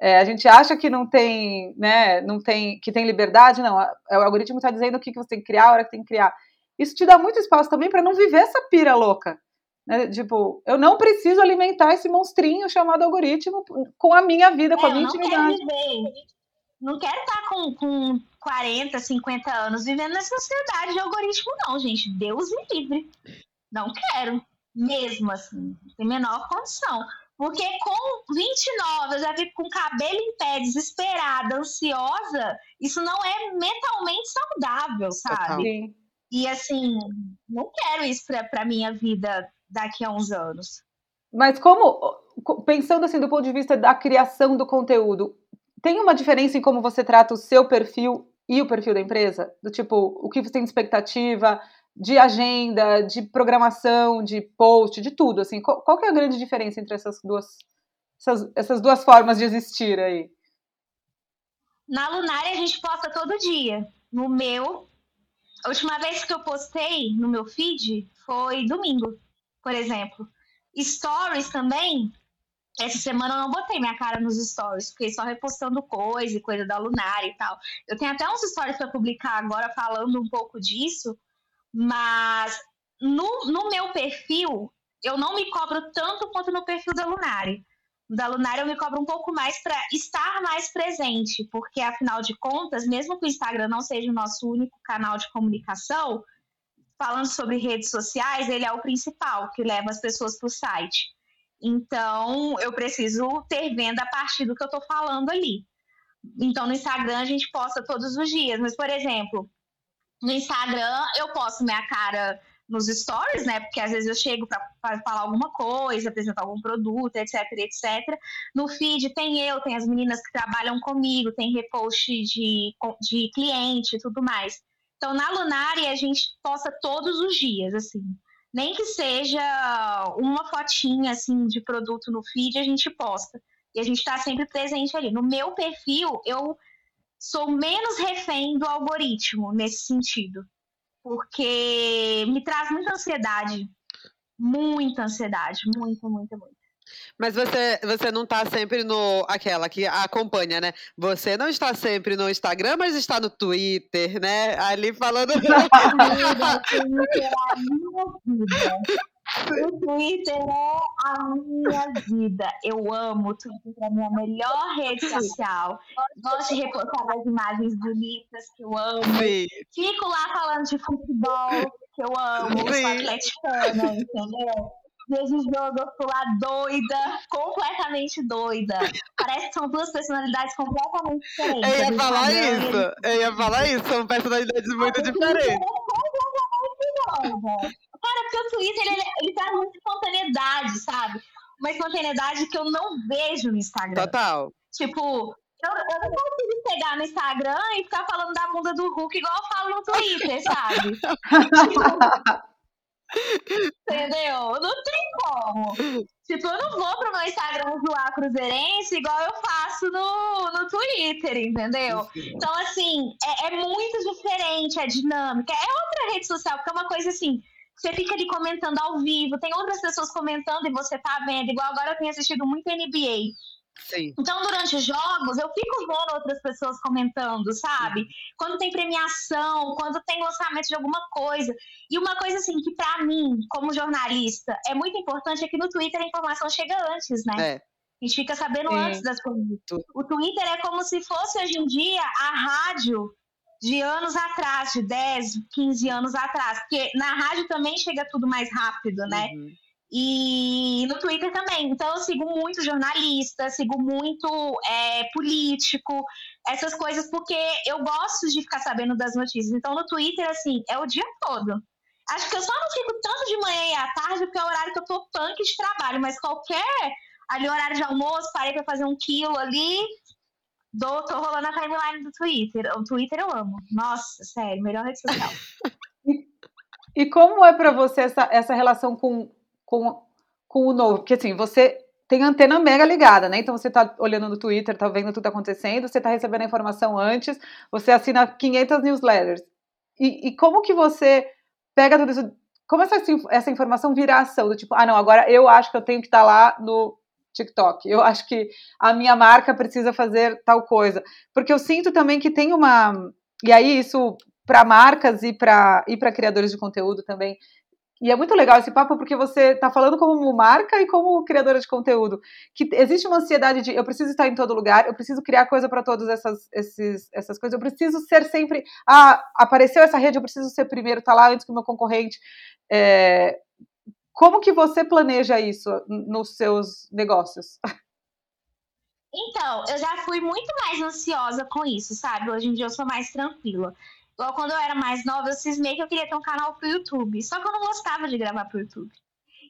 É, a gente acha que não tem, né, não tem, que tem liberdade, não. É, o algoritmo está dizendo o que, que você tem que criar, a hora que tem que criar. Isso te dá muito espaço também para não viver essa pira louca. Né? Tipo, eu não preciso alimentar esse monstrinho chamado algoritmo com a minha vida, com a é, minha intimidade. Não quero estar com, com 40, 50 anos vivendo nessa sociedade de algoritmo, não, gente. Deus me livre. Não quero. Mesmo assim. Tem menor condição. Porque com 29, eu já fico com o cabelo em pé, desesperada, ansiosa, isso não é mentalmente saudável, sabe? Sim. E assim, não quero isso pra, pra minha vida daqui a uns anos. Mas como, pensando assim do ponto de vista da criação do conteúdo, tem uma diferença em como você trata o seu perfil e o perfil da empresa? Do tipo, o que você tem de expectativa? De agenda, de programação, de post, de tudo, assim, qual, qual que é a grande diferença entre essas duas, essas, essas duas formas de existir aí? Na Lunária a gente posta todo dia. No meu, a última vez que eu postei no meu feed foi domingo, por exemplo. Stories também, essa semana eu não botei minha cara nos stories, fiquei só repostando coisa e coisa da Lunária e tal. Eu tenho até uns stories para publicar agora falando um pouco disso, mas no, no meu perfil, eu não me cobro tanto quanto no perfil da Lunari. Da Lunari eu me cobro um pouco mais para estar mais presente, porque afinal de contas, mesmo que o Instagram não seja o nosso único canal de comunicação, falando sobre redes sociais, ele é o principal que leva as pessoas para o site. Então, eu preciso ter venda a partir do que eu estou falando ali. Então, no Instagram a gente posta todos os dias. Mas, por exemplo, no Instagram eu posto minha cara nos stories, né? Porque às vezes eu chego para falar alguma coisa, apresentar algum produto, etc, etc. No feed tem eu, tem as meninas que trabalham comigo, tem repost de, de cliente e tudo mais. Então, na Lunari, a gente posta todos os dias, assim. Nem que seja uma fotinha, assim, de produto no feed, a gente posta. E a gente está sempre presente ali. No meu perfil, eu sou menos refém do algoritmo nesse sentido. Porque me traz muita ansiedade. Muita ansiedade. Muita, muita, muita. Mas você, você não está sempre no. Aquela que acompanha, né? Você não está sempre no Instagram, mas está no Twitter, né? Ali falando. O Twitter é a minha vida. Eu amo o Twitter, é a minha melhor rede social. Gosto de repostar as imagens bonitas que eu amo. Sim. Fico lá falando de futebol, que eu amo. Sim. Sou atleticana, entendeu? Vejo jogo, eu fico lá doida, completamente doida. Parece que são duas personalidades completamente diferentes. Eu ia falar isso, eu ia falar isso, são personalidades muito diferentes. É completamente. Cara, porque o Twitter, ele, ele traz muita espontaneidade, sabe? Uma espontaneidade que eu não vejo no Instagram. Total. Tipo, eu, eu não consigo pegar no Instagram e ficar falando da bunda do Hulk igual eu falo no Twitter, sabe? tipo, Entendeu? Não tem como. Tipo, eu não vou pro meu Instagram zoar cruzeirense igual eu faço no, no Twitter, entendeu? Então, assim, é, é muito diferente a dinâmica. É outra rede social, porque é uma coisa assim, você fica ali comentando ao vivo, tem outras pessoas comentando e você tá vendo, igual agora eu tenho assistido muito NBA. Sim. Então, durante os jogos, eu fico vendo outras pessoas comentando, sabe? Quando tem premiação, quando tem lançamento de alguma coisa. E uma coisa, assim, que para mim, como jornalista, é muito importante é que no Twitter a informação chega antes, né? É. A gente fica sabendo Sim. antes das coisas. O Twitter é como se fosse hoje em dia a rádio de anos atrás, de 10, 15 anos atrás. Porque na rádio também chega tudo mais rápido, né? Uhum. E no Twitter também. Então eu sigo muito jornalista, sigo muito é, político, essas coisas, porque eu gosto de ficar sabendo das notícias. Então no Twitter, assim, é o dia todo. Acho que eu só não fico tanto de manhã e à tarde, porque é o horário que eu tô punk de trabalho, mas qualquer ali horário de almoço, parei pra fazer um quilo ali, do, tô rolando a timeline do Twitter. O Twitter eu amo. Nossa, sério, melhor rede social. e, e como é para você essa, essa relação com, com, com o novo? Porque assim, você tem antena mega ligada, né? Então você tá olhando no Twitter, tá vendo tudo acontecendo, você tá recebendo a informação antes, você assina 500 newsletters. E, e como que você pega tudo isso? Como essa, essa informação vira ação? Do tipo, ah, não, agora eu acho que eu tenho que estar tá lá no TikTok. Eu acho que a minha marca precisa fazer tal coisa. Porque eu sinto também que tem uma. E aí, isso para marcas e para e criadores de conteúdo também. E é muito legal esse papo porque você está falando como marca e como criadora de conteúdo. Que existe uma ansiedade de eu preciso estar em todo lugar, eu preciso criar coisa para todas essas, esses, essas coisas, eu preciso ser sempre. Ah, apareceu essa rede, eu preciso ser primeiro, tá lá antes que o meu concorrente. É, como que você planeja isso nos seus negócios? Então, eu já fui muito mais ansiosa com isso, sabe? Hoje em dia eu sou mais tranquila. Igual quando eu era mais nova, eu cismei que eu queria ter um canal pro YouTube. Só que eu não gostava de gravar pro YouTube.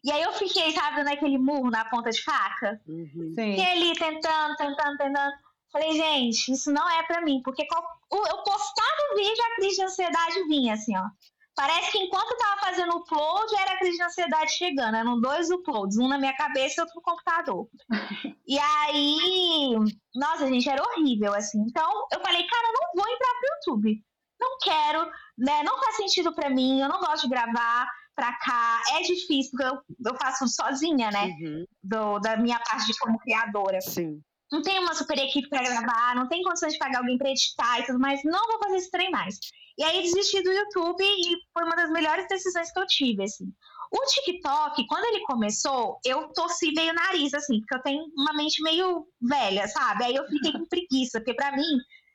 E aí eu fiquei, sabe, naquele murro na ponta de faca. Uhum. Fiquei ali tentando, tentando, tentando. Falei, gente, isso não é pra mim. Porque eu postava o vídeo, a crise de ansiedade vinha, assim, ó. Parece que enquanto eu tava fazendo o upload, era a crise de ansiedade chegando. Eram dois uploads, um na minha cabeça e outro no computador. e aí, nossa, gente, era horrível, assim. Então, eu falei, cara, eu não vou entrar pro YouTube. Não quero, né? Não faz sentido para mim, eu não gosto de gravar pra cá. É difícil, porque eu, eu faço sozinha, né? Uhum. Do, da minha parte de como criadora. Sim. Não tem uma super equipe para gravar, não tem condições de pagar alguém pra editar e tudo mais. Não vou fazer esse trem mais. E aí desisti do YouTube e foi uma das melhores decisões que eu tive, assim. O TikTok, quando ele começou, eu torci meio o nariz, assim, porque eu tenho uma mente meio velha, sabe? Aí eu fiquei com preguiça, porque pra mim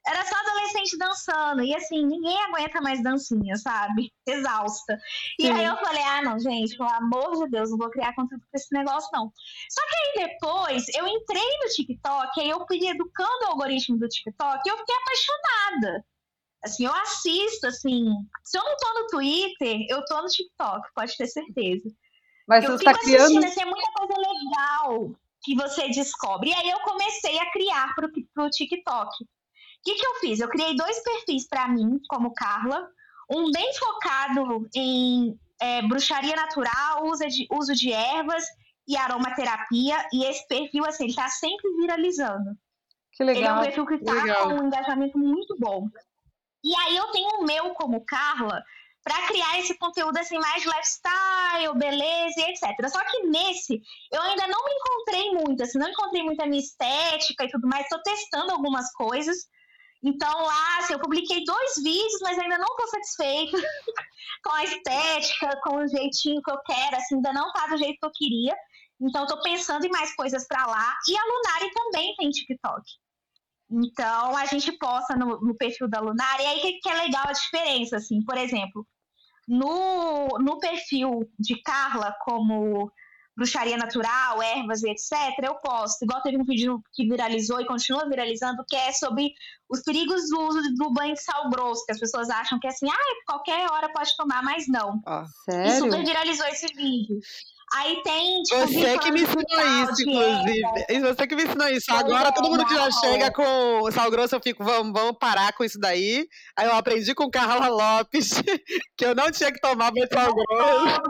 era só adolescente dançando. E assim, ninguém aguenta mais dancinha, sabe? Exausta. E Sim. aí eu falei, ah, não, gente, pelo amor de Deus, não vou criar conteúdo pra esse negócio, não. Só que aí depois eu entrei no TikTok, aí eu fui educando o algoritmo do TikTok e eu fiquei apaixonada. Assim, eu assisto, assim. Se eu não tô no Twitter, eu tô no TikTok, pode ter certeza. Mas eu você está criando. Assim, é muita coisa legal que você descobre. E aí eu comecei a criar pro, pro TikTok. O que, que eu fiz? Eu criei dois perfis para mim, como Carla. Um bem focado em é, bruxaria natural, uso de, uso de ervas e aromaterapia. E esse perfil, assim, ele tá sempre viralizando. Que legal. Ele é um perfil que tá com um engajamento muito bom. E aí eu tenho o meu como Carla, para criar esse conteúdo assim mais lifestyle, beleza e etc. Só que nesse eu ainda não me encontrei muito, assim, não encontrei muito a minha estética e tudo mais, estou testando algumas coisas. Então lá, assim, eu publiquei dois vídeos, mas ainda não estou satisfeita com a estética, com o jeitinho que eu quero, assim, ainda não tá do jeito que eu queria. Então estou pensando em mais coisas para lá. E a Lunari também tem TikTok. Então a gente posta no, no perfil da Lunari, e aí que, que é legal a diferença, assim, por exemplo, no, no perfil de Carla, como bruxaria natural, ervas e etc., eu posto. Igual teve um vídeo que viralizou e continua viralizando, que é sobre os perigos do uso do banho de sal grosso, que as pessoas acham que é assim, ah, qualquer hora pode tomar, mas não. Ah, sério? E super viralizou esse vídeo. Aí tem, tipo, Você que me ensinou isso, inclusive. Você que me ensinou isso. Agora todo mundo que já chega com sal grosso, eu fico, vamos, vamos parar com isso daí. Aí eu aprendi com Carla Lopes que eu não tinha que tomar mais sal grosso.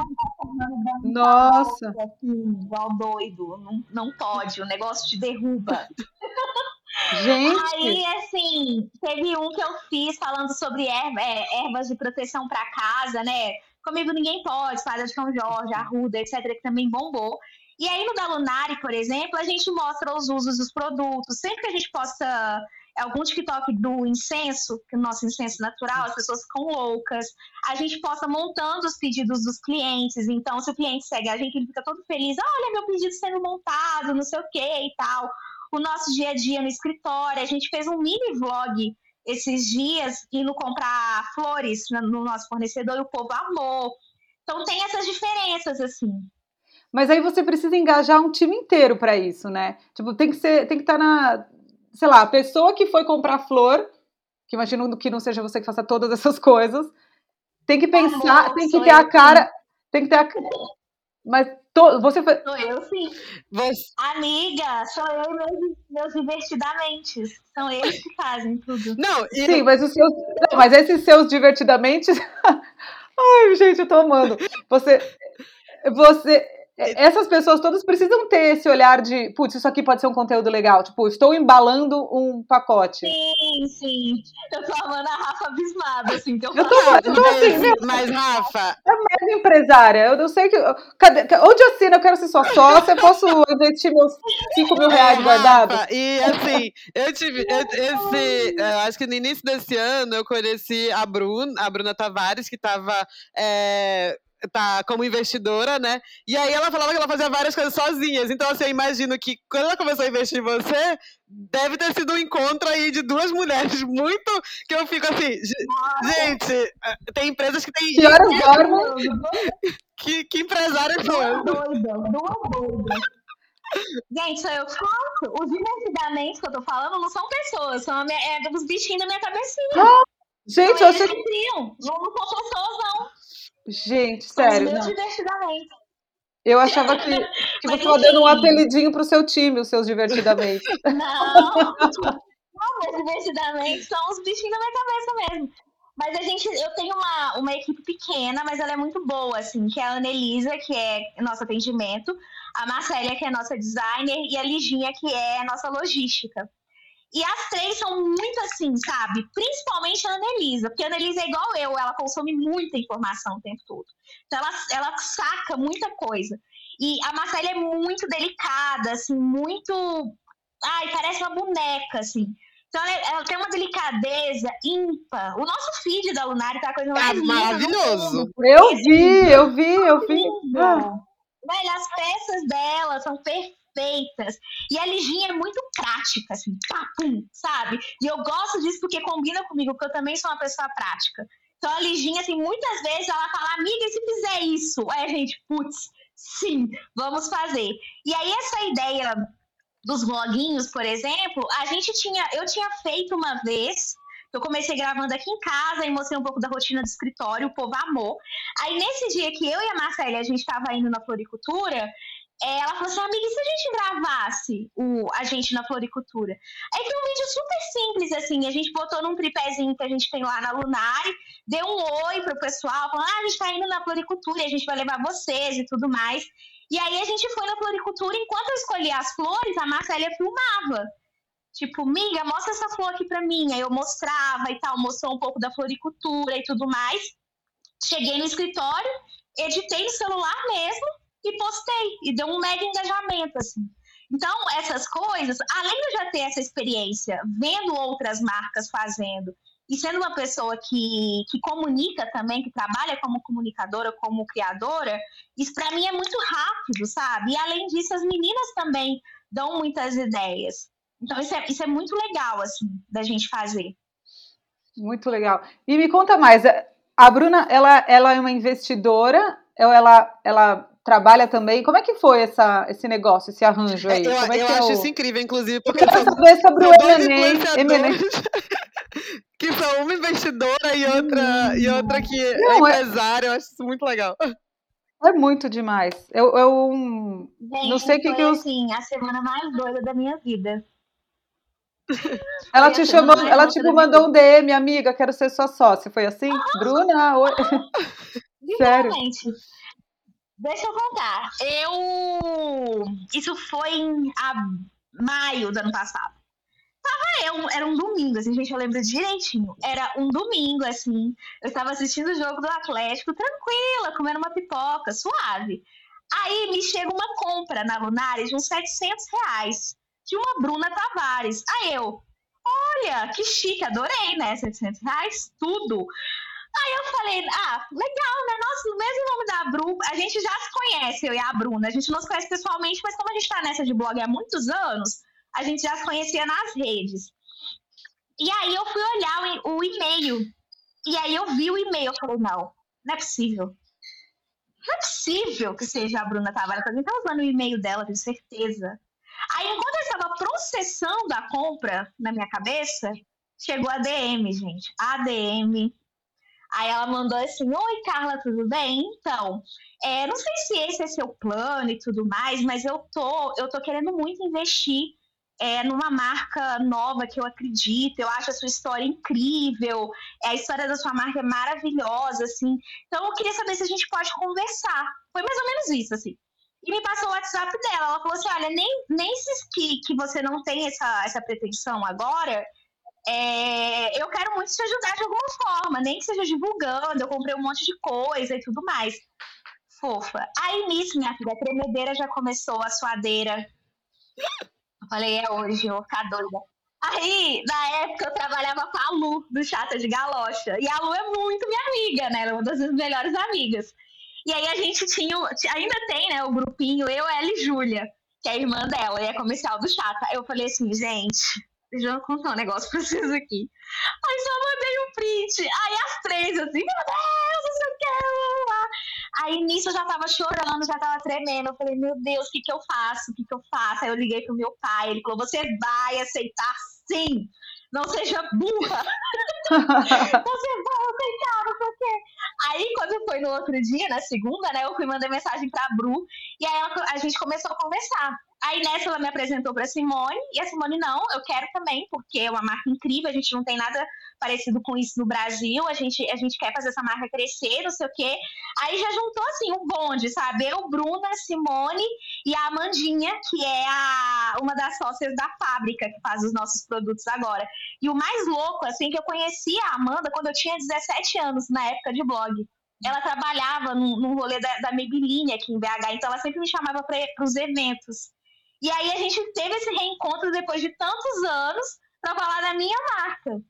Nossa! Assim, igual doido. Não, não pode, o negócio te derruba. Gente! Aí, assim, teve um que eu fiz falando sobre erva, é, ervas de proteção para casa, né? Comigo Ninguém Pode, Fada de São Jorge, Arruda, etc., que também bombou. E aí no da Lunari, por exemplo, a gente mostra os usos dos produtos. Sempre que a gente posta algum TikTok do incenso, que o nosso incenso natural, as pessoas ficam loucas. A gente posta montando os pedidos dos clientes. Então, se o cliente segue a gente, ele fica todo feliz. Olha, meu pedido sendo montado, não sei o que e tal. O nosso dia a dia no escritório. A gente fez um mini vlog esses dias indo comprar flores no nosso fornecedor e o povo amou. Então tem essas diferenças assim. Mas aí você precisa engajar um time inteiro para isso, né? Tipo, tem que ser, tem que estar tá na, sei lá, a pessoa que foi comprar flor, que imagino que não seja você que faça todas essas coisas, tem que pensar, Amor, tem que ter a cara, tem que ter a mas to, você foi. Sou eu, sim. Você... Amiga, sou eu e meus, meus divertidamente. São eles que fazem tudo. Não, e... sim, mas os seus. Não, mas esses seus divertidamente. Ai, gente, eu tô amando. Você. Você. É, essas pessoas todas precisam ter esse olhar de, putz, isso aqui pode ser um conteúdo legal. Tipo, estou embalando um pacote. Sim, sim. Eu tô amando a Rafa abismada, assim, que eu, eu tô, eu tô assim, mas, mas, Rafa. É mega empresária. Eu não sei que. Cadê, onde assina? Eu quero ser sua sócia. Eu posso investir meus 5 mil reais é, guardados? E assim, eu tive. Eu, esse, eu acho que no início desse ano eu conheci a Bruna, a Bruna Tavares, que tava. É, tá como investidora, né? E aí ela falava que ela fazia várias coisas sozinhas. Então, assim, eu imagino que quando ela começou a investir em você, deve ter sido um encontro aí de duas mulheres muito. que eu fico assim, gente, eh, tem empresas que tem. Que horas dormem? Que, que empresários são? Duas doidas, duas doidas. Gente, eu que faço. Os divertidamente que eu tô falando não são pessoas, são minha, é, os bichinhos da minha cabecinha. Ah, gente, eu sei. Não, não são pessoas, não. Gente, sério. Não. divertidamente. Eu achava que, que você estava dando um apelidinho para o seu time, os seus divertidamente. Não, não, meus divertidamente são os bichinhos da minha cabeça mesmo. Mas a gente, eu tenho uma, uma equipe pequena, mas ela é muito boa, assim, que é a Anelisa, que é nosso atendimento, a Marcélia, que é nossa designer, e a Liginha, que é nossa logística. E as três são muito assim, sabe? Principalmente a Annelisa, porque a Annelisa é igual eu, ela consome muita informação o tempo todo. Então ela, ela saca muita coisa. E a Marcela é muito delicada, assim, muito. Ai, parece uma boneca, assim. Então ela, ela, tem uma delicadeza ímpar. O nosso feed da Lunária tá a coisa mais é maravilhoso. Eu vi, eu vi, eu vi. Velho, as peças dela são perfeitas. E a Liginha é muito prática, assim, papum, sabe? E eu gosto disso porque combina comigo, porque eu também sou uma pessoa prática. Então a Liginha, assim, muitas vezes ela fala, amiga, e se fizer isso? Aí a gente, putz, sim, vamos fazer. E aí essa ideia dos vloguinhos, por exemplo, a gente tinha, eu tinha feito uma vez, eu comecei gravando aqui em casa e mostrei um pouco da rotina do escritório, o povo amou. Aí nesse dia que eu e a Marcela a gente estava indo na floricultura, é, ela falou assim, amiga, e se a gente gravasse o, a gente na floricultura? Aí foi um vídeo super simples, assim, a gente botou num tripézinho que a gente tem lá na Lunari, deu um oi pro pessoal, falando, ah, a gente tá indo na floricultura, a gente vai levar vocês e tudo mais. E aí a gente foi na floricultura, enquanto eu escolhia as flores, a Marcélia filmava. Tipo, miga, mostra essa flor aqui pra mim. Aí eu mostrava e tal, mostrou um pouco da floricultura e tudo mais. Cheguei no escritório, editei no celular mesmo e postei. E deu um mega engajamento, assim. Então, essas coisas, além de eu já ter essa experiência vendo outras marcas fazendo e sendo uma pessoa que, que comunica também, que trabalha como comunicadora, como criadora, isso para mim é muito rápido, sabe? E além disso, as meninas também dão muitas ideias. Então, isso é, isso é muito legal, assim, da gente fazer. Muito legal. E me conta mais, a Bruna, ela, ela é uma investidora, ela, ela trabalha também. Como é que foi essa, esse negócio, esse arranjo aí? Eu, Como é eu que é acho o... isso incrível, inclusive, Eu porque quero são, saber sobre o influenciadores que são uma investidora e outra, e outra que Não, é é- empresária. Eu acho isso muito legal. É muito demais. Eu, eu hum, Gente, não sei o que, foi, que os... assim, a semana mais doida da minha vida. Ela foi te chamou, ela da mandou um DM, amiga, quero ser sua sócia. Foi assim? Bruna, oi. Sério? Deixa eu contar. Eu. Isso foi em maio do ano passado. Tava eu, era um domingo, assim, gente, eu lembro direitinho. Era um domingo, assim. Eu estava assistindo o jogo do Atlético, tranquila, comendo uma pipoca, suave. Aí me chega uma compra na Lunares de uns 700 reais, de uma Bruna Tavares. Aí eu, olha, que chique, adorei, né? 700 reais, tudo. Aí eu falei, ah, legal, né? Nossa, no mesmo nome da Bru, a gente já se conhece, eu e a Bruna. A gente não se conhece pessoalmente, mas como a gente tá nessa de blog há muitos anos, a gente já se conhecia nas redes. E aí eu fui olhar o, o e-mail. E aí eu vi o e-mail. Eu falei, não, não é possível. Não é possível que seja a Bruna Tavares. Alguém tá usando o e-mail dela, tenho certeza. Aí, enquanto eu estava processando a compra na minha cabeça, chegou a DM, gente. A DM. Aí ela mandou assim: Oi, Carla, tudo bem? Então, é, não sei se esse é seu plano e tudo mais, mas eu tô, eu tô querendo muito investir é, numa marca nova que eu acredito. Eu acho a sua história incrível, é, a história da sua marca é maravilhosa, assim. Então, eu queria saber se a gente pode conversar. Foi mais ou menos isso, assim. E me passou o WhatsApp dela. Ela falou assim: olha, nem, nem se que, que você não tem essa, essa pretensão agora, é, eu quero muito te ajudar de alguma forma, nem que seja divulgando. Eu comprei um monte de coisa e tudo mais. Fofa. Aí nisso, minha filha, a tremedeira já começou, a suadeira. Eu falei, é hoje, eu vou ficar doida. Aí, na época, eu trabalhava com a Lu, do Chata de Galocha. E a Lu é muito minha amiga, né? Ela é uma das minhas melhores amigas. E aí a gente tinha, ainda tem, né, o grupinho Eu, Ela e Júlia, que é a irmã dela, e é comercial do Chata. Eu falei assim, gente, deixa eu contar um negócio pra vocês aqui. Aí só mandei um print. Aí as três, assim, meu Deus, não sei o que, blá. Aí nisso eu já tava chorando, já tava tremendo. Eu falei, meu Deus, o que que eu faço? O que que eu faço? Aí eu liguei pro meu pai, ele falou, você vai aceitar sim. Não seja burra. você vai aceitar, não sei o quê. Aí, quando foi no outro dia, na segunda, né, eu fui mandar mensagem pra Bru, e aí ela- a gente começou a conversar. Aí nessa ela me apresentou pra Simone, e a Simone, não, eu quero também, porque é uma marca incrível, a gente não tem nada parecido com isso no Brasil, a gente, a gente quer fazer essa marca crescer, não sei o quê. Aí já juntou, assim, um bonde, sabe? Eu, Bruna, Simone e a Amandinha, que é a, uma das sócias da fábrica que faz os nossos produtos agora. E o mais louco, assim, que eu conheci a Amanda quando eu tinha 17 anos, na época de blog. Ela trabalhava num, num rolê da, da Maybelline aqui em BH, então ela sempre me chamava para os eventos. E aí a gente teve esse reencontro depois de tantos anos para falar da minha marca.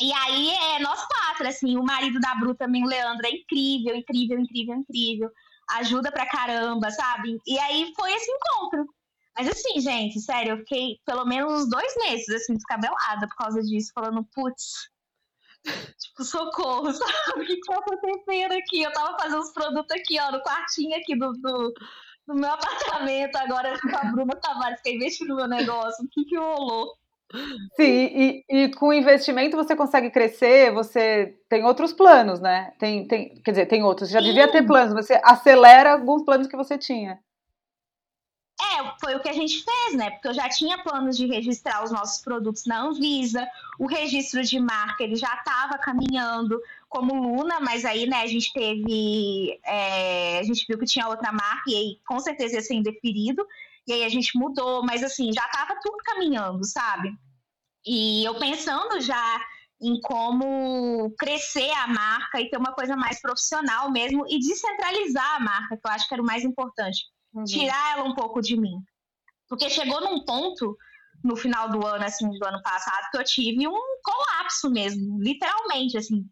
E aí é nós quatro, assim, o marido da Bru também, o Leandro, é incrível, incrível, incrível, incrível. ajuda pra caramba, sabe? E aí foi esse encontro. Mas assim, gente, sério, eu fiquei pelo menos uns dois meses, assim, descabelada por causa disso, falando, putz, tipo, socorro, sabe? O que, tá acontecendo aqui? Eu tava fazendo os produtos aqui, ó, no quartinho aqui do, do, do meu apartamento, agora com a Bruna Tavares, que é investindo no meu negócio. O que que rolou? Sim, e, e com investimento você consegue crescer, você tem outros planos, né? Tem, tem, quer dizer, tem outros, já Sim. devia ter planos, você acelera alguns planos que você tinha. É, foi o que a gente fez, né? Porque eu já tinha planos de registrar os nossos produtos na Anvisa, o registro de marca ele já estava caminhando como Luna, mas aí, né, a gente teve. É, a gente viu que tinha outra marca e aí com certeza ia ser indeferido. E aí a gente mudou, mas assim, já estava tudo caminhando, sabe? E eu pensando já em como crescer a marca e ter uma coisa mais profissional mesmo e descentralizar a marca, que eu acho que era o mais importante. Uhum. Tirar ela um pouco de mim. Porque chegou num ponto no final do ano, assim, do ano passado, que eu tive um colapso mesmo, literalmente, assim.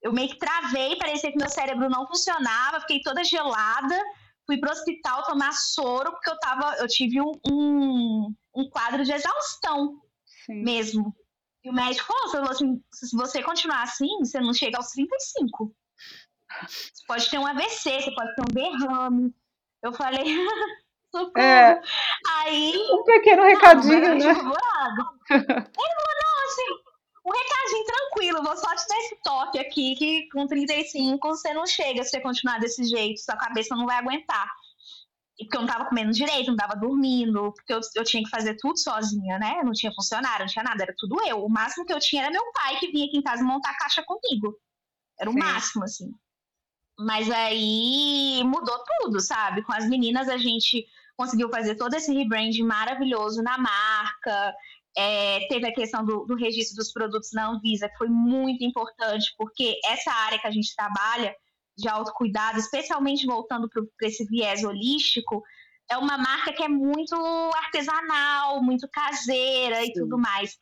Eu meio que travei, parecia que meu cérebro não funcionava, fiquei toda gelada, fui pro hospital tomar soro, porque eu tava, eu tive um, um, um quadro de exaustão Sim. mesmo. E o médico falou assim: se você continuar assim, você não chega aos 35. Você pode ter um AVC, você pode ter um derrame. Eu falei, socorro. É, Aí. Um pequeno recadinho, não, né? Ele falou, não, assim, um recadinho tranquilo, vou só te dar esse toque aqui, que com 35 você não chega se você continuar desse jeito, sua cabeça não vai aguentar. E porque eu não tava comendo direito, não tava dormindo, porque eu, eu tinha que fazer tudo sozinha, né? Não tinha funcionário, não tinha nada, era tudo eu. O máximo que eu tinha era meu pai que vinha aqui em casa montar a caixa comigo. Era o Sim. máximo, assim. Mas aí mudou tudo, sabe? Com as meninas a gente conseguiu fazer todo esse rebrand maravilhoso na marca. É, teve a questão do, do, registro dos produtos na Anvisa, que foi muito importante, porque essa área que a gente trabalha de autocuidado, especialmente voltando para esse viés holístico, é uma marca que é muito artesanal, muito caseira Sim. e tudo mais.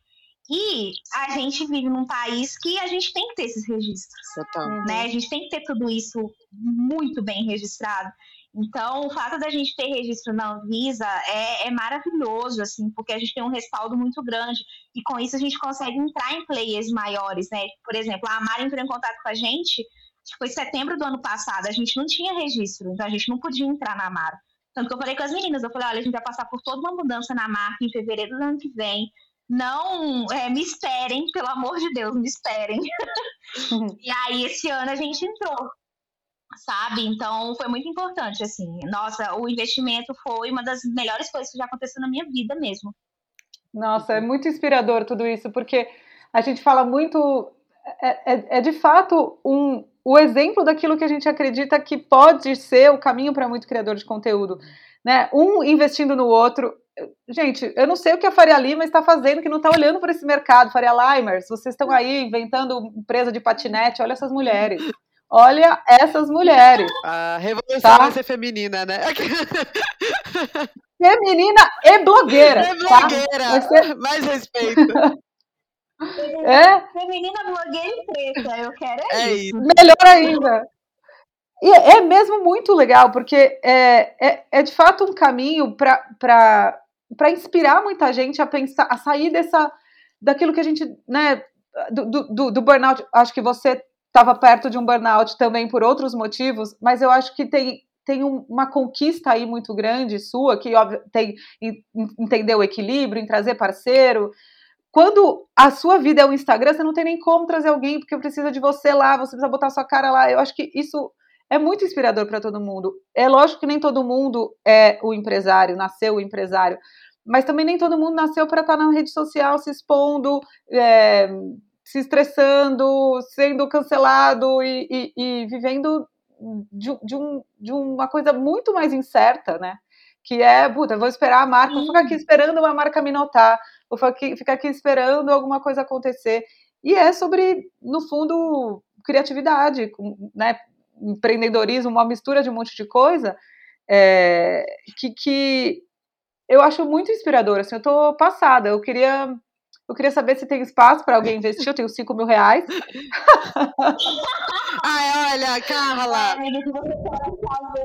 E a gente vive num país que a gente tem que ter esses registros. Total. Né? A gente tem que ter tudo isso muito bem registrado. Então, o fato da gente ter registro na Anvisa é, é, maravilhoso, assim, porque a gente tem um respaldo muito grande. E com isso a gente consegue entrar em players maiores, né? Por exemplo, a Amara entrou em contato com a gente, foi setembro do ano passado, a gente não tinha registro, então a gente não podia entrar na Amara. Tanto que eu falei com as meninas, eu falei, olha, a gente vai passar por toda uma mudança na marca em fevereiro do ano que vem não é, me esperem, pelo amor de Deus, me esperem. E aí, esse ano a gente entrou, sabe? Então, foi muito importante, assim. Nossa, o investimento foi uma das melhores coisas que já aconteceu na minha vida mesmo. Nossa, é muito inspirador tudo isso, porque a gente fala muito. É, é, é de fato um, o exemplo daquilo que a gente acredita que pode ser o caminho para muito criador de conteúdo. Né? Um investindo no outro, gente, eu não sei o que a Faria Lima está fazendo, que não está olhando para esse mercado. Faria Limers, vocês estão aí inventando empresa de patinete, olha essas mulheres. Olha essas mulheres. A revolução tá? vai ser feminina, né? Feminina e blogueira. E tá? blogueira, tá? ser... mais respeito. É? Feminina, blogueira e preta, eu quero é, é isso. isso. Melhor ainda. E é mesmo muito legal, porque é, é, é de fato um caminho para inspirar muita gente a pensar, a sair dessa daquilo que a gente, né, do, do, do burnout. Acho que você estava perto de um burnout também por outros motivos, mas eu acho que tem, tem uma conquista aí muito grande sua, que óbvio, tem entender o equilíbrio, em trazer parceiro. Quando a sua vida é o Instagram, você não tem nem como trazer alguém, porque precisa de você lá, você precisa botar sua cara lá. Eu acho que isso é muito inspirador para todo mundo. É lógico que nem todo mundo é o empresário, nasceu o empresário, mas também nem todo mundo nasceu para estar tá na rede social se expondo, é, se estressando, sendo cancelado e, e, e vivendo de, de, um, de, uma coisa muito mais incerta, né? Que é, puta, vou esperar a marca, vou ficar aqui esperando uma marca me notar, vou ficar aqui esperando alguma coisa acontecer. E é sobre, no fundo, criatividade, né? empreendedorismo, uma mistura de um monte de coisa, é, que, que eu acho muito inspirador. Assim, eu estou passada. Eu queria Eu queria saber se tem espaço para alguém investir. Eu tenho 5 mil reais. Ai, olha, Carla.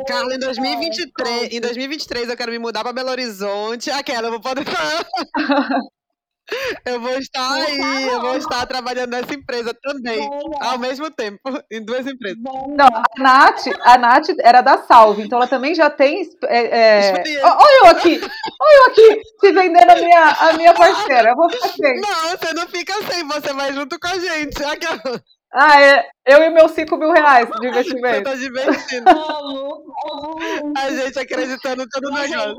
Carla, em 2023, em 2023 eu quero me mudar para Belo Horizonte. Aquela, eu vou poder. Eu vou estar tá aí, eu vou estar trabalhando nessa empresa também, ao mesmo tempo, em duas empresas. Não, a Nath, a Nath era da Salve, então ela também já tem. É, é... Olha eu aqui, olha eu aqui, se vendendo a minha, a minha parceira. Eu vou ficar sem. Não, você não fica sem, você vai junto com a gente. Aquela. Ah, é. Eu e meus 5 mil reais de investimento. Você tá divertindo. a gente acreditando todo o negócio.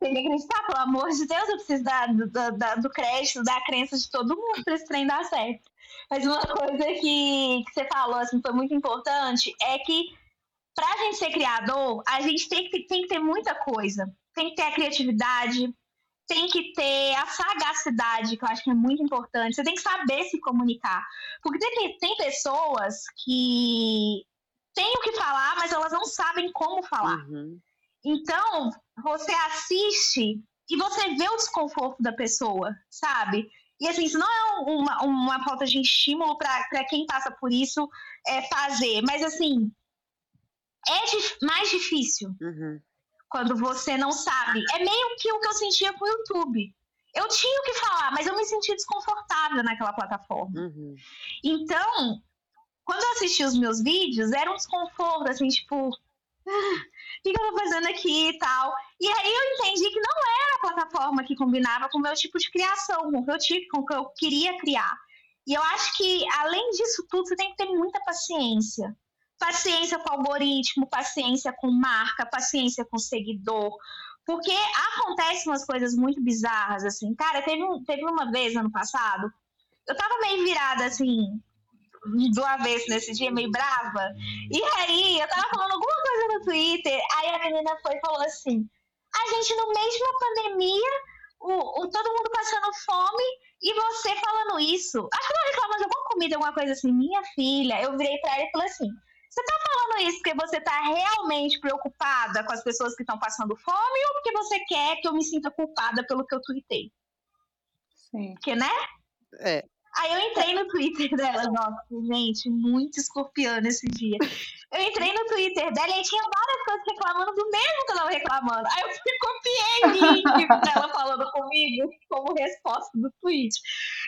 Tem que acreditar, pelo amor de Deus, eu preciso da, do, da, do crédito, da crença de todo mundo para esse trem dar certo. Mas uma coisa que, que você falou, assim, foi muito importante, é que para a gente ser criador, a gente tem que, tem que ter muita coisa. Tem que ter a criatividade, tem que ter a sagacidade, que eu acho que é muito importante. Você tem que saber se comunicar. Porque tem, tem pessoas que têm o que falar, mas elas não sabem como falar. Uhum. Então, você assiste e você vê o desconforto da pessoa, sabe? E assim, isso não é uma, uma falta de estímulo para quem passa por isso é, fazer, mas assim, é dif mais difícil uhum. quando você não sabe. É meio que o que eu sentia com o YouTube. Eu tinha o que falar, mas eu me sentia desconfortável naquela plataforma. Uhum. Então, quando eu assisti os meus vídeos, era um desconforto, assim, tipo, o que, que eu tô fazendo aqui e tal. E aí eu entendi que não era a plataforma que combinava com o meu tipo de criação, com o que eu, com o que eu queria criar. E eu acho que, além disso tudo, você tem que ter muita paciência. Paciência com algoritmo, paciência com marca, paciência com seguidor. Porque acontecem umas coisas muito bizarras, assim. Cara, teve, teve uma vez ano passado, eu tava meio virada, assim, do avesso nesse dia, meio brava. E aí, eu tava falando alguma coisa no Twitter, aí a menina foi e falou assim: a gente, no uma pandemia, o, o, todo mundo passando fome e você falando isso. Acho que ela reclamou de alguma comida, alguma coisa assim. Minha filha, eu virei pra ela e falei assim: você tá falando isso porque você tá realmente preocupada com as pessoas que estão passando fome ou porque você quer que eu me sinta culpada pelo que eu tuitei? Sim. Porque, né? É. Aí eu entrei no Twitter dela, nossa, gente, muito escorpião esse dia. Eu entrei no Twitter dela e tinha várias coisas reclamando do mesmo que eu tava reclamando. Aí eu fui copiei link dela falando comigo como resposta do tweet.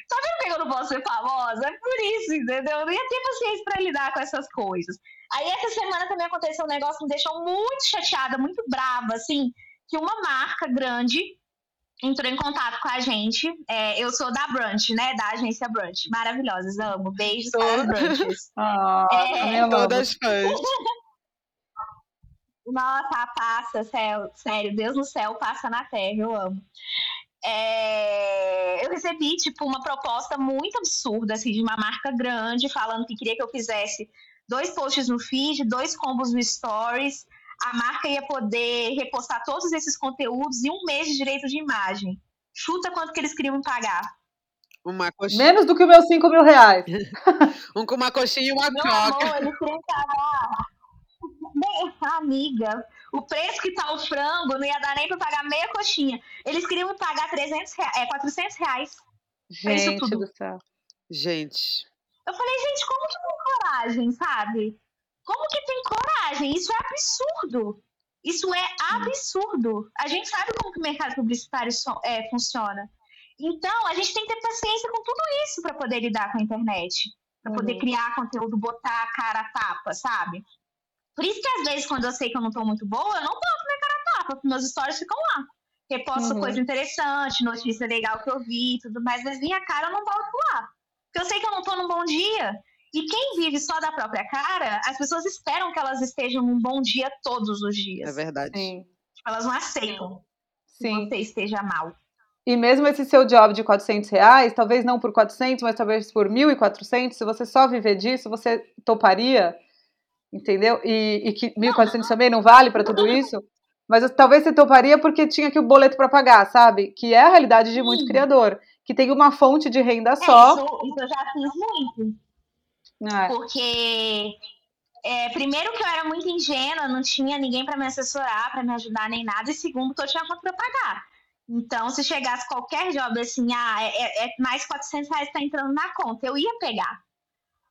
Tá vendo que eu não posso ser famosa? É por isso, entendeu? Eu não ia ter paciência pra lidar com essas coisas. Aí essa semana também aconteceu um negócio que me deixou muito chateada, muito brava, assim, que uma marca grande entrou em contato com a gente. É, eu sou da Brunch, né? Da agência Brunch. Maravilhosas, amo. Beijos para Brunches. Ah, é... Todas fãs. Nossa, passa, céu, sério, Deus no céu passa na terra, eu amo. É, eu recebi, tipo, uma proposta muito absurda, assim, de uma marca grande, falando que queria que eu fizesse dois posts no feed, dois combos no Stories, a marca ia poder repostar todos esses conteúdos em um mês de direito de imagem. Chuta quanto que eles queriam me pagar. Uma coxinha. Menos do que meus 5 mil reais. um com uma coxinha e uma Meu coca. Amor, eles queriam pagar. Amiga, o preço que tá o frango não ia dar nem pra pagar meia coxinha. Eles queriam me pagar 300 reais, é, 400 reais. Gente do céu. Gente. Eu falei, gente, como que tem coragem, sabe? Como que tem coragem? Isso é absurdo. Isso é absurdo. A gente sabe como que o mercado publicitário é, funciona. Então, a gente tem que ter paciência com tudo isso para poder lidar com a internet. Para poder uhum. criar conteúdo, botar a cara a tapa, sabe? Por isso que às vezes, quando eu sei que eu não tô muito boa, eu não boto minha cara a tapa, porque meus stories ficam lá. Reposto uhum. coisa interessante, notícia legal que eu vi tudo mais, mas minha cara eu não boto lá. Porque eu sei que eu não tô num bom dia. E quem vive só da própria cara, as pessoas esperam que elas estejam num bom dia todos os dias. É verdade. Sim. Tipo, elas não aceitam Sim. que você esteja mal. E mesmo esse seu job de 400 reais, talvez não por 400, mas talvez por 1.400, se você só viver disso, você toparia, entendeu? E, e que 1.400 também não vale para tudo isso, mas talvez você toparia porque tinha que o boleto para pagar, sabe? Que é a realidade de muito criador, que tem uma fonte de renda é, só. Isso, isso eu já fiz muito. É. Porque é, primeiro que eu era muito ingênua, não tinha ninguém para me assessorar, para me ajudar nem nada, e segundo que eu tinha conta para pagar. Então, se chegasse qualquer job assim, ah, é, é, é mais 400 reais está entrando na conta, eu ia pegar.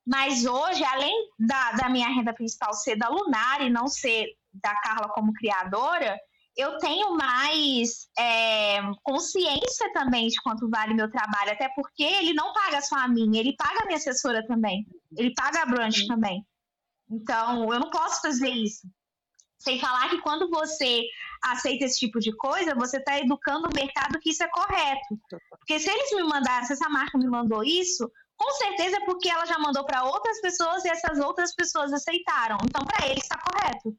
Mas hoje, além da, da minha renda principal ser da Lunar e não ser da Carla como criadora, eu tenho mais é, consciência também de quanto vale meu trabalho, até porque ele não paga só a mim, ele paga a minha assessora também, ele paga a brunch também. Então, eu não posso fazer isso. Sem falar que quando você aceita esse tipo de coisa, você está educando o mercado que isso é correto. Porque se eles me mandassem, se essa marca me mandou isso, com certeza é porque ela já mandou para outras pessoas e essas outras pessoas aceitaram. Então, para eles está correto.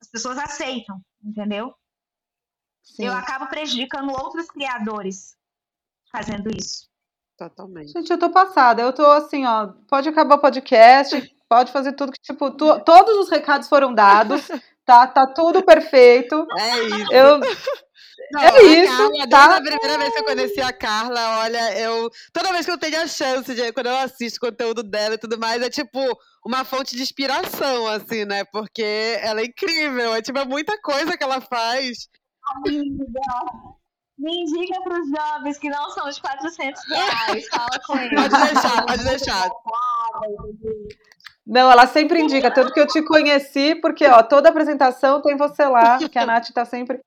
As pessoas aceitam, entendeu? Sim. Eu acabo prejudicando outros criadores fazendo isso. Totalmente. Gente, eu tô passada. Eu tô assim, ó. Pode acabar o podcast, pode fazer tudo que, tipo, tu, todos os recados foram dados. Tá, tá tudo perfeito. É isso. Eu, não, é isso, Carla, tá? Desde a primeira vez que eu conheci a Carla, olha, eu. Toda vez que eu tenho a chance de. Quando eu assisto conteúdo dela e tudo mais, é tipo uma fonte de inspiração, assim, né? Porque ela é incrível. É tipo, é muita coisa que ela faz. Amiga, me indica para os jovens que não são os 400 reais. Fala com eles. Pode deixar, pode deixar. Não, ela sempre indica, tanto que eu te conheci, porque ó, toda apresentação tem você lá, que a Nath tá sempre.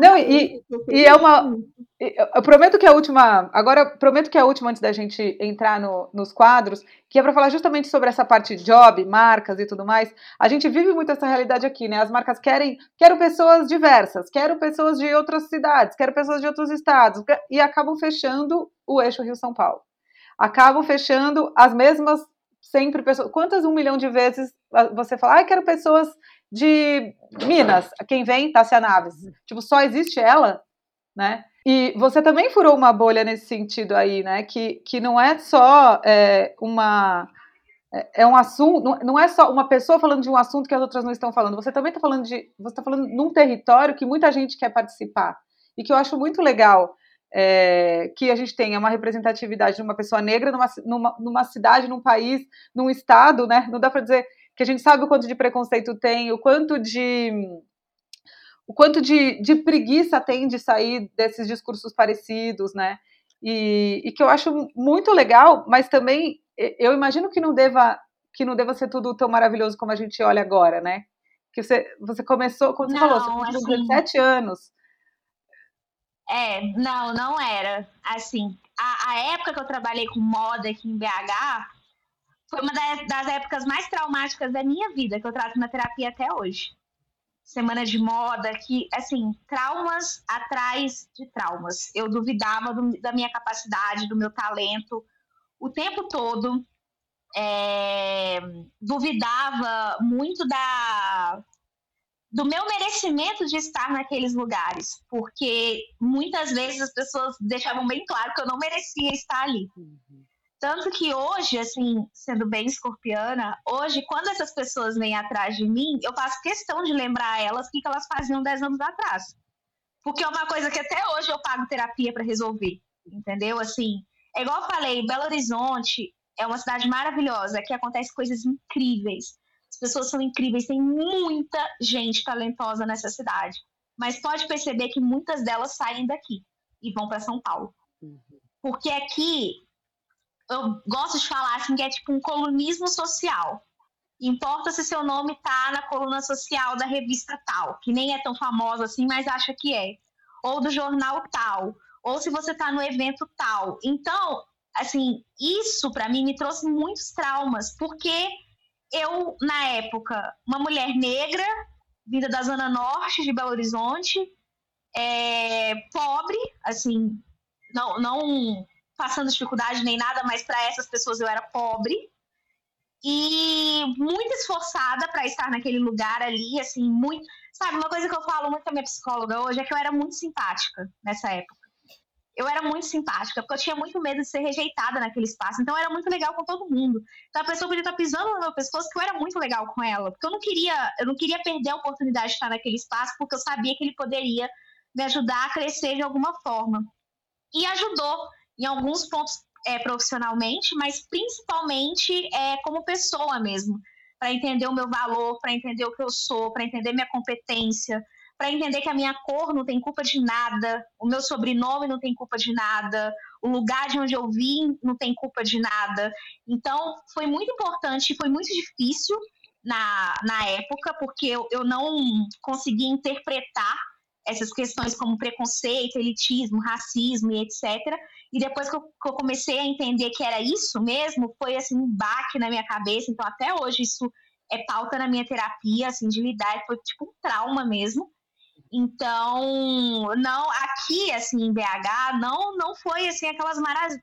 Não, e, e é uma. Eu prometo que a última. Agora, prometo que a última, antes da gente entrar no, nos quadros, que é para falar justamente sobre essa parte de job, marcas e tudo mais. A gente vive muito essa realidade aqui, né? As marcas querem. Quero pessoas diversas, quero pessoas de outras cidades, quero pessoas de outros estados, e acabam fechando o eixo Rio-São Paulo. Acabam fechando as mesmas sempre pessoas. Quantas um milhão de vezes você fala, ah, quero pessoas de Minas, quem vem, Tássia Naves. Tipo, só existe ela, né? E você também furou uma bolha nesse sentido aí, né? Que, que não é só é, uma. É, é um assunto, não é só uma pessoa falando de um assunto que as outras não estão falando. Você também está falando de. Você está falando num território que muita gente quer participar. E que eu acho muito legal é, que a gente tenha uma representatividade de uma pessoa negra numa, numa, numa cidade, num país, num estado, né? Não dá para dizer que a gente sabe o quanto de preconceito tem, o quanto de o quanto de, de preguiça tem de sair desses discursos parecidos, né? E, e, que eu acho muito legal, mas também eu imagino que não deva que não deva ser tudo tão maravilhoso como a gente olha agora, né? Que você, você começou, quando você falou, você começou assim, 17 anos. É, não, não era. Assim, a, a época que eu trabalhei com moda aqui em BH, foi uma das, das épocas mais traumáticas da minha vida, que eu trato na terapia até hoje. Semana de moda, que, assim, traumas atrás de traumas. Eu duvidava do, da minha capacidade, do meu talento, o tempo todo. É, duvidava muito da, do meu merecimento de estar naqueles lugares, porque muitas vezes as pessoas deixavam bem claro que eu não merecia estar ali. Tanto que hoje, assim, sendo bem escorpiana, hoje, quando essas pessoas vêm atrás de mim, eu faço questão de lembrar a elas o que, elas faziam 10 anos atrás. Porque é uma coisa que até hoje eu pago terapia para resolver, entendeu? Assim, é igual eu falei, Belo Horizonte é uma cidade maravilhosa, que acontece coisas incríveis. As pessoas são incríveis, tem muita gente talentosa nessa cidade. Mas pode perceber que muitas delas saem daqui e vão para São Paulo. Uhum. Porque aqui eu gosto de falar assim que é tipo um colunismo social. Importa se seu nome tá na coluna social da revista tal, que nem é tão famosa assim, mas acha que é. Ou do jornal tal, ou se você tá no evento tal. Então, assim, isso para mim me trouxe muitos traumas, porque eu, na época, uma mulher negra, vinda da Zona Norte de Belo Horizonte, é, pobre, assim, não, não passando dificuldade nem nada, mas para essas pessoas eu era pobre e muito esforçada para estar naquele lugar ali, assim, muito, sabe, uma coisa que eu falo muito com a minha psicóloga hoje é que eu era muito simpática nessa época. Eu era muito simpática, porque eu tinha muito medo de ser rejeitada naquele espaço, então eu era muito legal com todo mundo. Então a pessoa podia estar pisando no meu pescoço, que eu era muito legal com ela, porque eu não queria, eu não queria perder a oportunidade de estar naquele espaço, porque eu sabia que ele poderia me ajudar a crescer de alguma forma. E ajudou em alguns pontos é, profissionalmente, mas principalmente é, como pessoa mesmo, para entender o meu valor, para entender o que eu sou, para entender minha competência, para entender que a minha cor não tem culpa de nada, o meu sobrenome não tem culpa de nada, o lugar de onde eu vim não tem culpa de nada. Então, foi muito importante, foi muito difícil na, na época, porque eu, eu não conseguia interpretar essas questões como preconceito, elitismo, racismo e etc. E depois que eu, que eu, comecei a entender que era isso mesmo, foi assim um baque na minha cabeça. Então até hoje isso é pauta na minha terapia, assim, de lidar, foi tipo um trauma mesmo. Então, não, aqui, assim, em BH, não, não foi, assim, aquelas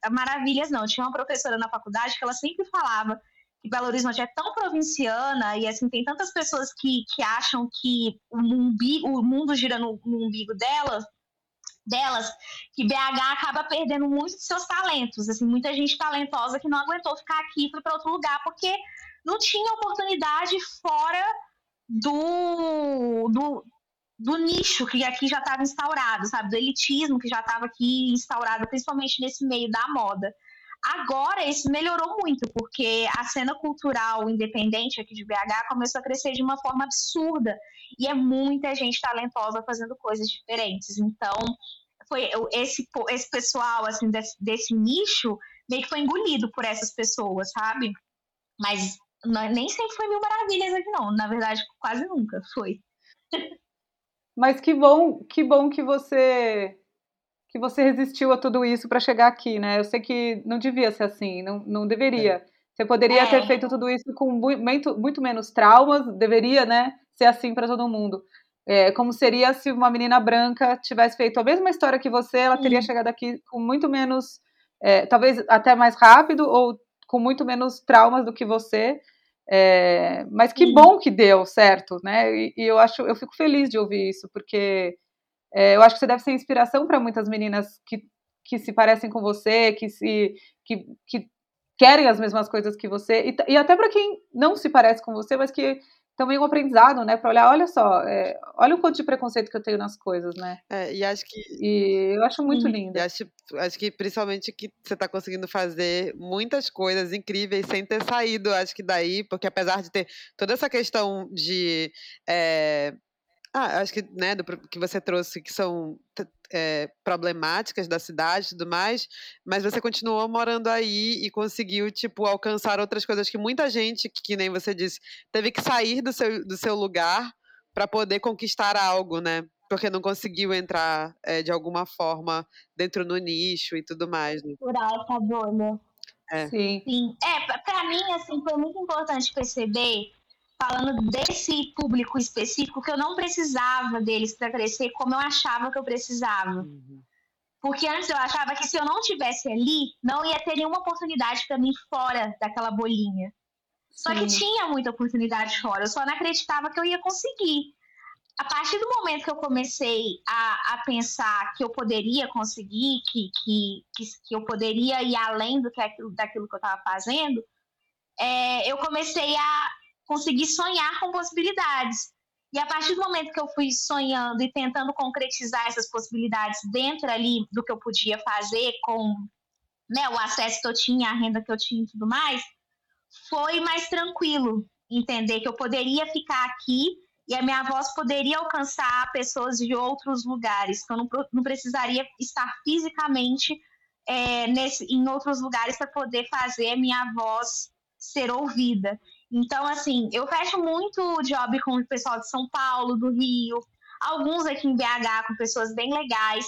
maravilhas, não. Tinha uma professora na faculdade que ela sempre falava que Belo Horizonte é tão provinciana e, assim, tem tantas pessoas que, que acham que o, o mundo gira no, no umbigo delas, delas, que BH acaba perdendo muito de seus talentos. Assim, muita gente talentosa que não aguentou ficar aqui e foi para outro lugar porque não tinha oportunidade fora do, do, do nicho que aqui já estava instaurado, sabe? Do elitismo que já estava aqui instaurado, principalmente nesse meio da moda. Agora isso melhorou muito, porque a cena cultural independente aqui de BH começou a crescer de uma forma absurda. E é muita gente talentosa fazendo coisas diferentes. Então, foi esse, esse pessoal assim desse, desse nicho meio que foi engolido por essas pessoas, sabe? Mas nem sempre foi mil maravilhas aqui, não. Na verdade, quase nunca foi. Mas que bom, que bom que você que você resistiu a tudo isso para chegar aqui, né? Eu sei que não devia ser assim, não, não deveria. É. Você poderia é. ter feito tudo isso com muito, muito menos traumas, deveria, né? Ser assim para todo mundo. É, como seria se uma menina branca tivesse feito a mesma história que você, ela Sim. teria chegado aqui com muito menos, é, talvez até mais rápido ou com muito menos traumas do que você. É, mas que Sim. bom que deu certo, né? E, e, eu acho, eu fico feliz de ouvir isso, porque é, eu acho que você deve ser inspiração para muitas meninas que, que se parecem com você, que se que, que querem as mesmas coisas que você, e, e até para quem não se parece com você, mas que também um aprendizado, né? Para olhar, olha só, é, olha o quanto de preconceito que eu tenho nas coisas, né? É, e acho que. E eu acho muito lindo. acho, acho que principalmente que você está conseguindo fazer muitas coisas incríveis sem ter saído, acho que daí, porque apesar de ter toda essa questão de. É, ah, acho que, né, do, que você trouxe, que são é, problemáticas da cidade e tudo mais, mas você continuou morando aí e conseguiu, tipo, alcançar outras coisas que muita gente, que, que nem você disse, teve que sair do seu, do seu lugar para poder conquistar algo, né? Porque não conseguiu entrar é, de alguma forma dentro no nicho e tudo mais. Né? Por alta bolha. É. Sim. Sim. É, pra mim, assim, foi muito importante perceber falando desse público específico que eu não precisava deles para crescer como eu achava que eu precisava. Uhum. Porque antes eu achava que se eu não tivesse ali, não ia ter nenhuma oportunidade para mim fora daquela bolinha. Só Sim. que tinha muita oportunidade fora, eu só não acreditava que eu ia conseguir. A partir do momento que eu comecei a, a pensar que eu poderia conseguir, que, que, que, que eu poderia ir além do que aquilo, daquilo que eu estava fazendo, é, eu comecei a, conseguir sonhar com possibilidades. E a partir do momento que eu fui sonhando e tentando concretizar essas possibilidades dentro ali do que eu podia fazer com né, o acesso que eu tinha, a renda que eu tinha e tudo mais, foi mais tranquilo entender que eu poderia ficar aqui e a minha voz poderia alcançar pessoas de outros lugares, que eu não, não precisaria estar fisicamente é, nesse, em outros lugares para poder fazer a minha voz ser ouvida. Então, assim, eu fecho muito job com o pessoal de São Paulo, do Rio, alguns aqui em BH com pessoas bem legais,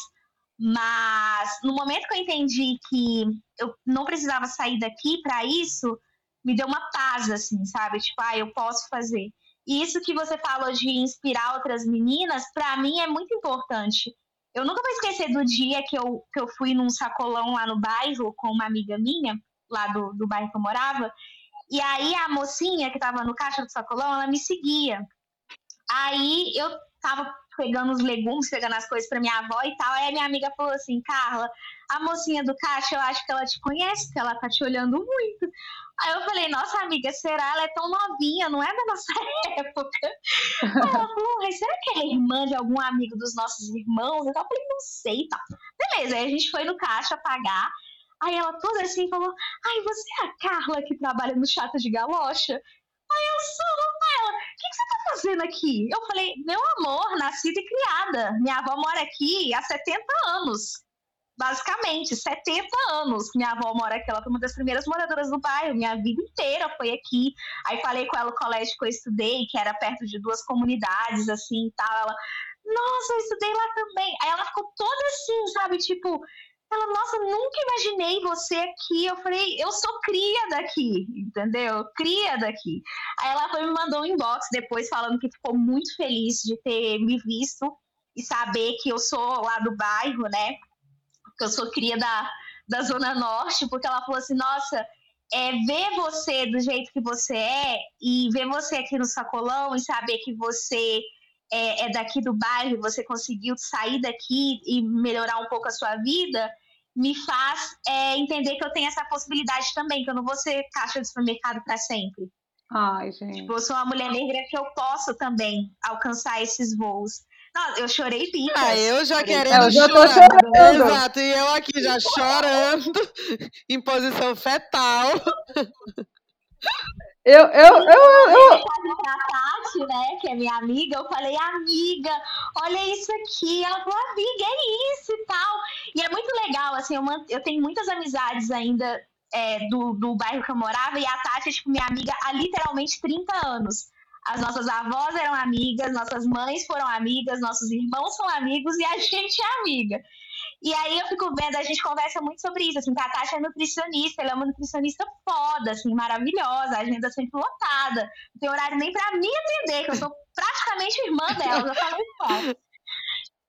mas no momento que eu entendi que eu não precisava sair daqui para isso, me deu uma paz, assim, sabe? Tipo, ah, eu posso fazer. E isso que você falou de inspirar outras meninas, para mim é muito importante. Eu nunca vou esquecer do dia que eu, que eu fui num sacolão lá no bairro com uma amiga minha, lá do, do bairro que eu morava, e aí a mocinha que tava no caixa do sacolão, ela me seguia. Aí eu tava pegando os legumes, pegando as coisas para minha avó e tal. Aí a minha amiga falou assim: Carla, a mocinha do caixa, eu acho que ela te conhece, porque ela tá te olhando muito. Aí eu falei: Nossa, amiga, será? Ela é tão novinha, não é da nossa época. Ela falou: Será que é irmã de algum amigo dos nossos irmãos? Eu falei: Não sei, tá. Beleza, aí a gente foi no caixa pagar. Aí ela toda assim falou: Ai, você é a Carla que trabalha no Chato de Galocha? Aí eu sou, ela, o que, que você tá fazendo aqui? Eu falei, meu amor, nascida e criada. Minha avó mora aqui há 70 anos basicamente, 70 anos. Minha avó mora aqui, ela foi uma das primeiras moradoras do bairro, minha vida inteira foi aqui. Aí falei com ela o colégio que eu estudei, que era perto de duas comunidades, assim e tal. Ela, nossa, eu estudei lá também. Aí ela ficou toda assim, sabe? Tipo, ela, nossa, nunca imaginei você aqui. Eu falei, eu sou cria daqui, entendeu? Cria daqui. Aí ela foi me mandou um inbox depois falando que ficou muito feliz de ter me visto e saber que eu sou lá do bairro, né? que eu sou cria da, da Zona Norte, porque ela falou assim, nossa, é, ver você do jeito que você é e ver você aqui no sacolão e saber que você é, é daqui do bairro, você conseguiu sair daqui e melhorar um pouco a sua vida, me faz é, entender que eu tenho essa possibilidade também, que eu não vou ser caixa de supermercado para sempre. Ai, gente. Tipo, eu sou uma mulher negra que eu posso também alcançar esses voos. Não, eu chorei bicas. Ah, eu já querendo eu já chorar. chorando. Exato, e eu aqui já chorando, em posição fetal. Eu, eu, eu, eu, eu... Pra Tati, né, que é minha amiga, eu falei, amiga, olha isso aqui. Ela falou, amiga, é isso e tal. E é muito legal, assim, eu, eu tenho muitas amizades ainda é, do, do bairro que eu morava, e a Tati é, tipo, minha amiga há literalmente 30 anos. As nossas avós eram amigas, nossas mães foram amigas, nossos irmãos são amigos e a gente é amiga. E aí eu fico vendo, a gente conversa muito sobre isso, assim, a Tati é nutricionista, ela é uma nutricionista foda, assim, maravilhosa, a agenda sempre lotada, não tem horário nem pra me atender, que eu sou praticamente irmã dela, eu falo isso.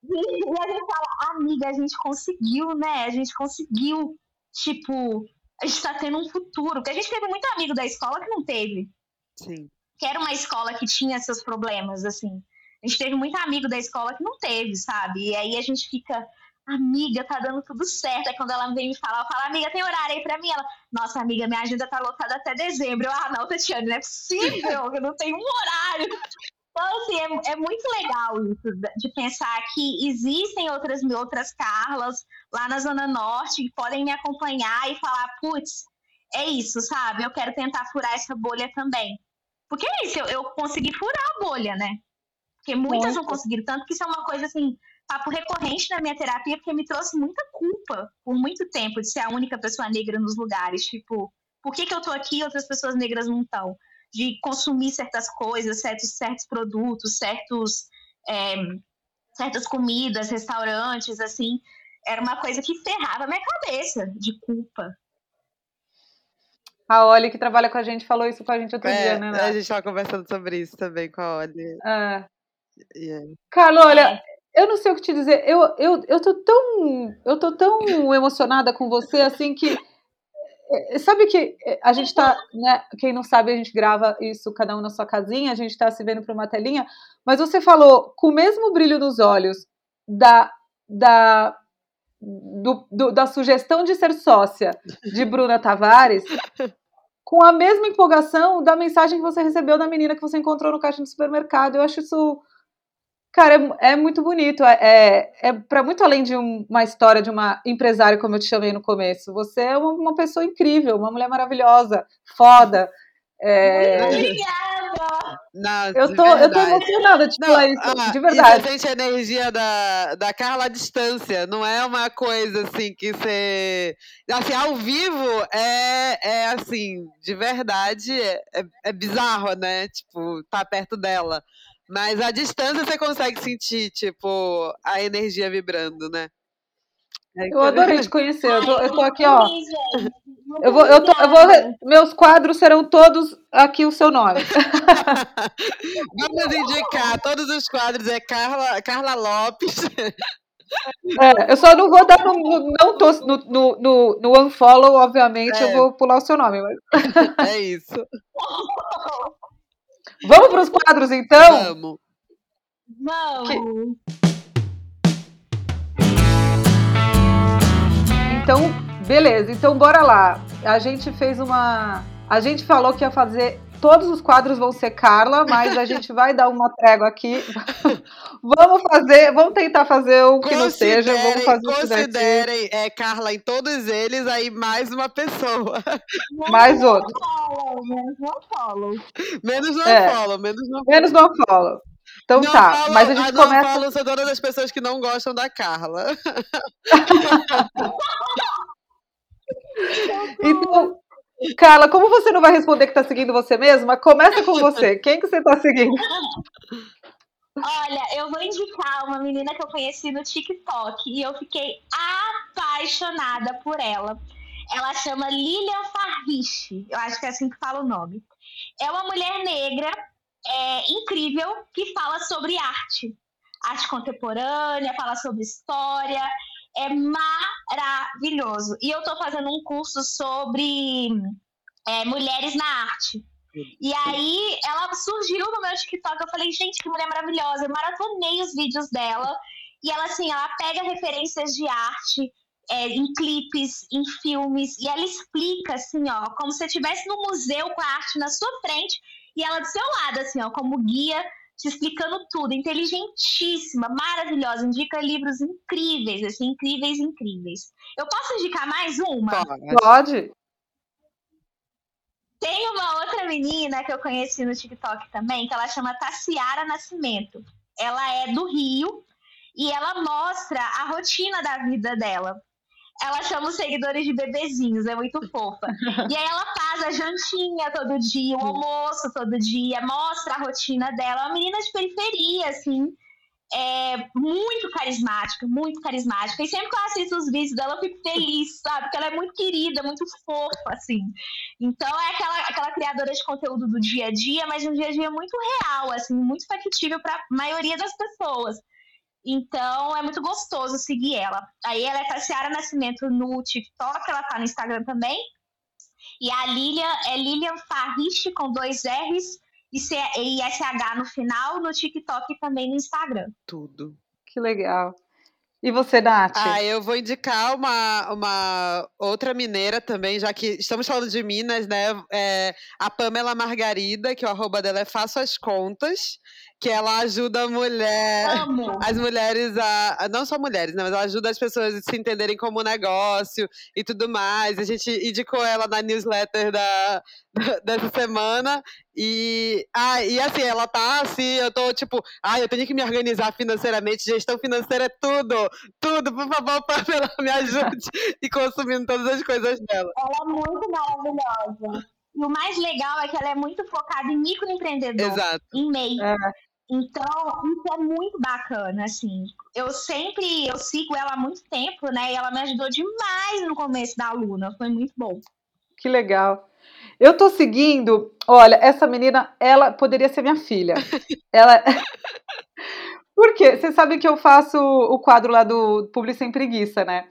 E a gente fala, amiga, a gente conseguiu, né? A gente conseguiu, tipo, a gente tá tendo um futuro. Porque a gente teve muito amigo da escola que não teve. Sim que era uma escola que tinha seus problemas, assim. A gente teve muito amigo da escola que não teve, sabe? E aí a gente fica, amiga, tá dando tudo certo. Aí quando ela vem me falar, eu falo, amiga, tem horário aí pra mim? Ela, nossa, amiga, minha agenda tá lotada até dezembro. Eu, ah, não, Tatiana, não é possível, eu não tenho um horário. Então, assim, é, é, muito legal isso, de pensar que existem outras, outras Carlas lá na Zona Norte que podem me acompanhar e falar, putz, é isso, sabe? Eu quero tentar furar essa bolha também. Porque é isso, eu, eu consegui furar a bolha, né? Porque muitas não conseguiram, tanto que isso é uma coisa assim, papo recorrente na minha terapia, porque me trouxe muita culpa por muito tempo de ser a única pessoa negra nos lugares. Tipo, por que, que eu tô aqui e outras pessoas negras não estão? De consumir certas coisas, certos, certos produtos, certos, é, certas comidas, restaurantes, assim. Era uma coisa que ferrava a minha cabeça de culpa. A Oli, que trabalha com a gente, falou isso com a gente outro é, dia, né? A gente estava conversando sobre isso também com a Oli. É. Yeah. Carla, olha, eu não sei o que te dizer. Eu, eu, eu tô tão. Eu tô tão emocionada com você, assim, que. É, sabe que a gente tá, né? Quem não sabe, a gente grava isso cada um na sua casinha, a gente tá se vendo para uma telinha, mas você falou com o mesmo brilho nos olhos da, da do, do, da sugestão de ser sócia de Bruna Tavares com a mesma empolgação da mensagem que você recebeu da menina que você encontrou no caixa do supermercado. Eu acho isso. Cara, é, é muito bonito. É, é, é para muito além de um, uma história de uma empresária, como eu te chamei no começo. Você é uma, uma pessoa incrível, uma mulher maravilhosa, foda. É... Obrigada! Nossa, eu, tô, eu tô emocionada de falar isso, ah, de verdade. Você sente a energia da, da Carla à distância, não é uma coisa assim que você. Assim, ao vivo é, é assim, de verdade, é, é bizarro, né? Tipo, tá perto dela. Mas à distância você consegue sentir, tipo, a energia vibrando, né? Eu adorei te conhecer. Eu tô, eu tô aqui, ó. Eu vou, eu, tô, eu vou. Meus quadros serão todos aqui o seu nome. Vamos indicar. Todos os quadros é Carla, Carla Lopes. É, eu só não vou dar no, não tô no, no, no, no unfollow, obviamente, é. eu vou pular o seu nome. Mas... É isso. Vamos para os quadros, então? Vamos. Vamos. Que... Então, beleza. Então, bora lá. A gente fez uma. A gente falou que ia fazer todos os quadros vão ser Carla, mas a gente vai dar uma trégua aqui. vamos fazer, vamos tentar fazer o que não seja. Vamos fazer considerem é, Carla em todos eles, aí mais uma pessoa. mais outro. Menos no follow. Menos no é. follow, menos no Menos no follow. Então não tá, falo, mas a gente não começa. Não são todas as pessoas que não gostam da Carla. então, Carla, como você não vai responder que tá seguindo você mesma, começa com você. Quem que você tá seguindo? Olha, eu vou indicar uma menina que eu conheci no TikTok e eu fiquei apaixonada por ela. Ela chama Lilian Farriche, eu acho que é assim que fala o nome. É uma mulher negra é, incrível que fala sobre arte, arte contemporânea, fala sobre história é maravilhoso. E eu estou fazendo um curso sobre é, mulheres na arte. E aí ela surgiu no meu TikTok, eu falei, gente, que mulher maravilhosa. Eu maratonei os vídeos dela. E ela, assim, ela pega referências de arte é, em clipes, em filmes, e ela explica, assim, ó, como se estivesse no museu com a arte na sua frente e ela do seu lado, assim, ó, como guia te explicando tudo, inteligentíssima, maravilhosa, indica livros incríveis, assim, incríveis, incríveis. Eu posso indicar mais uma? Pode. Tem uma outra menina que eu conheci no TikTok também, que ela chama Tassiara Nascimento. Ela é do Rio e ela mostra a rotina da vida dela ela chama os seguidores de bebezinhos, é muito fofa. e aí ela faz a jantinha todo dia, o almoço todo dia, mostra a rotina dela. É uma menina de periferia, assim, é muito carismática, muito carismática. E sempre que eu assisto os vídeos dela, eu fico feliz, sabe? Porque ela é muito querida, muito fofa, assim. Então é aquela, aquela criadora de conteúdo do dia a dia, mas de um dia a dia muito real, assim, muito factível para a maioria das pessoas. Então é muito gostoso seguir ela. Aí ela é Tassiara Nascimento no TikTok, ela tá no Instagram também. E a Lilian é Lilian Farriche com dois R's e, C e SH no final, no TikTok e também no Instagram. Tudo. Que legal. E você, Nath? Ah, eu vou indicar uma, uma outra mineira também, já que estamos falando de Minas, né? É, a Pamela Margarida, que o arroba dela é Faço as Contas que ela ajuda a mulher, Amo. as mulheres a, não só mulheres, né, mas ela ajuda as pessoas a se entenderem como negócio e tudo mais. A gente indicou ela na newsletter da, dessa semana e ah, e assim, ela tá assim, eu tô tipo, ah, eu tenho que me organizar financeiramente, gestão financeira é tudo, tudo, por favor, Pamela, me ajude e consumindo todas as coisas dela. Ela é muito maravilhosa. E o mais legal é que ela é muito focada em microempreendedor, Exato. em MEI. É. Então, isso é muito bacana, assim. Eu sempre, eu sigo ela há muito tempo, né? E ela me ajudou demais no começo da aluna, foi muito bom. Que legal. Eu tô seguindo, olha, essa menina, ela poderia ser minha filha. ela Por quê? Vocês sabem que eu faço o quadro lá do Publi Sem Preguiça, né?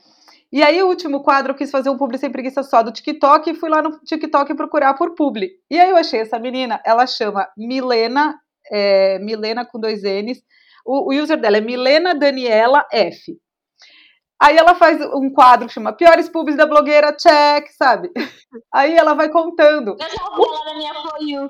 E aí, o último quadro, eu quis fazer um publi sem preguiça só do TikTok e fui lá no TikTok procurar por publi. E aí eu achei essa menina, ela chama Milena, é, Milena com dois N's. O, o user dela é Milena Daniela F. Aí ela faz um quadro que chama Piores Pubs da blogueira, check, sabe? Aí ela vai contando. Eu já vi ela na minha.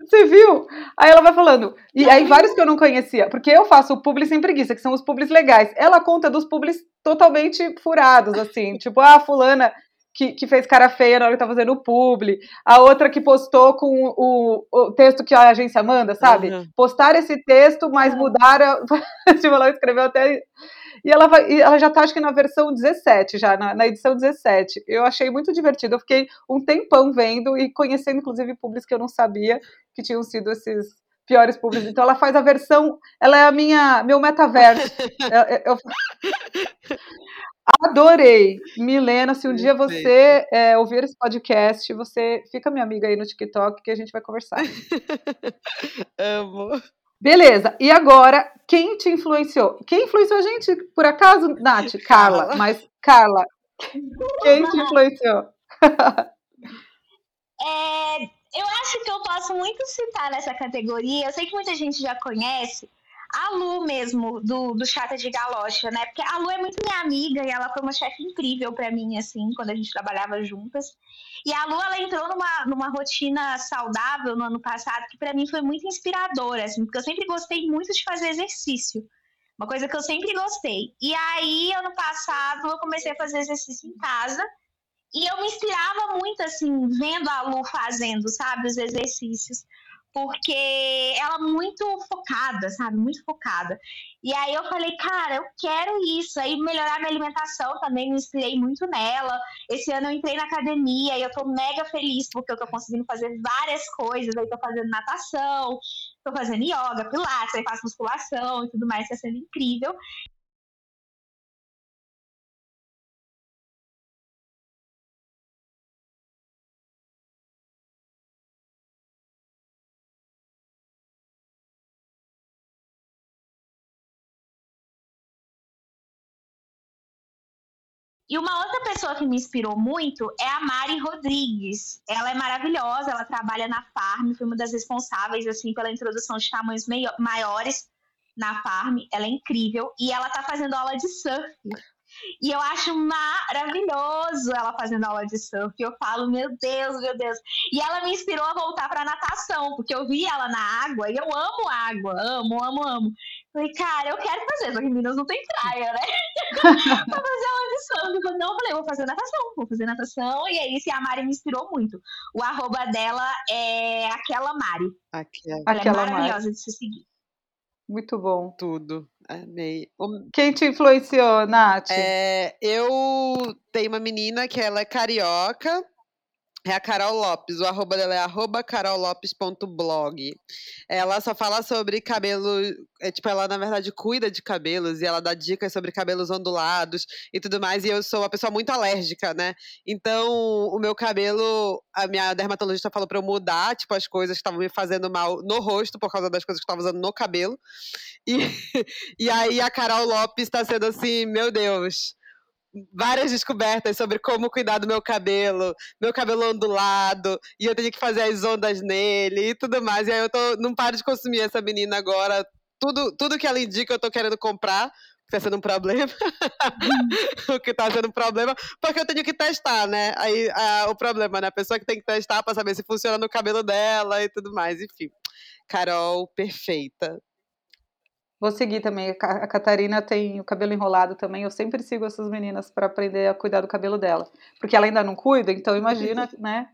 Você viu? Aí ela vai falando. E aí vários que eu não conhecia, porque eu faço o publi sem preguiça, que são os publis legais. Ela conta dos publis totalmente furados, assim, tipo, ah, fulana que, que fez cara feia na hora que tá fazendo o publi, a outra que postou com o, o texto que a agência manda, sabe? Uhum. Postar esse texto, mas mudar, a... tipo, ela escreveu até e ela, vai, e ela já está, acho que na versão 17, já, na, na, edição 17. Eu achei muito divertido. Eu fiquei um tempão vendo e conhecendo, inclusive, públicos que eu não sabia que tinham sido esses piores públicos. Então ela faz a versão, ela é a minha, meu metaverso. eu, eu, Adorei. Milena, se um dia você é, ouvir esse podcast, você fica minha amiga aí no TikTok que a gente vai conversar. Amo. Beleza, e agora, quem te influenciou? Quem influenciou a gente, por acaso, Nath? Carla, mas Carla, quem te influenciou? É, eu acho que eu posso muito citar nessa categoria. Eu sei que muita gente já conhece a Lu mesmo, do, do Chata de Galocha, né? Porque a Lu é muito minha amiga e ela foi uma chefe incrível para mim, assim, quando a gente trabalhava juntas. E a Lu, ela entrou numa, numa rotina saudável no ano passado, que para mim foi muito inspiradora, assim, porque eu sempre gostei muito de fazer exercício. Uma coisa que eu sempre gostei. E aí, ano passado, eu comecei a fazer exercício em casa. E eu me inspirava muito, assim, vendo a Lu fazendo, sabe, os exercícios porque ela é muito focada, sabe? Muito focada. E aí eu falei, cara, eu quero isso. Aí melhorar minha alimentação também, me inspirei muito nela. Esse ano eu entrei na academia e eu tô mega feliz porque eu tô conseguindo fazer várias coisas. Aí tô fazendo natação, tô fazendo yoga, pilates, aí faço musculação e tudo mais, tá sendo incrível. E uma outra pessoa que me inspirou muito é a Mari Rodrigues. Ela é maravilhosa, ela trabalha na Farm, foi uma das responsáveis assim pela introdução de tamanhos maiores na Farm. Ela é incrível e ela tá fazendo aula de surf. E eu acho maravilhoso ela fazendo aula de surf. Eu falo, meu Deus, meu Deus. E ela me inspirou a voltar para natação, porque eu vi ela na água e eu amo água, amo, amo, amo. Falei, cara, eu quero fazer, só que Minas não tem praia, né? pra fazer aula de surf. Não, eu falei, vou fazer natação, vou fazer natação. E aí, esse a Mari me inspirou muito. O arroba dela é aquela Mari. Aquela, ela é maravilhosa Mari. de se seguir. Muito bom. Tudo. Amei. Quem te influenciou, Nath? É, eu tenho uma menina que ela é carioca é a Carol Lopes, o arroba dela é arroba carollopes.blog. Ela só fala sobre cabelo, é, tipo, ela na verdade cuida de cabelos e ela dá dicas sobre cabelos ondulados e tudo mais. E eu sou uma pessoa muito alérgica, né? Então, o meu cabelo, a minha dermatologista falou pra eu mudar, tipo, as coisas que estavam me fazendo mal no rosto por causa das coisas que eu estava usando no cabelo. E, e aí a Carol Lopes tá sendo assim, meu Deus várias descobertas sobre como cuidar do meu cabelo, meu cabelo ondulado, e eu tenho que fazer as ondas nele e tudo mais. E aí eu tô, não paro de consumir essa menina agora. Tudo, tudo que ela indica eu tô querendo comprar, que tá sendo um problema. o que tá sendo um problema, porque eu tenho que testar, né? Aí a, o problema, né? A pessoa que tem que testar pra saber se funciona no cabelo dela e tudo mais, enfim. Carol, perfeita. Vou seguir também. A Catarina tem o cabelo enrolado também. Eu sempre sigo essas meninas para aprender a cuidar do cabelo dela. Porque ela ainda não cuida, então imagina, né?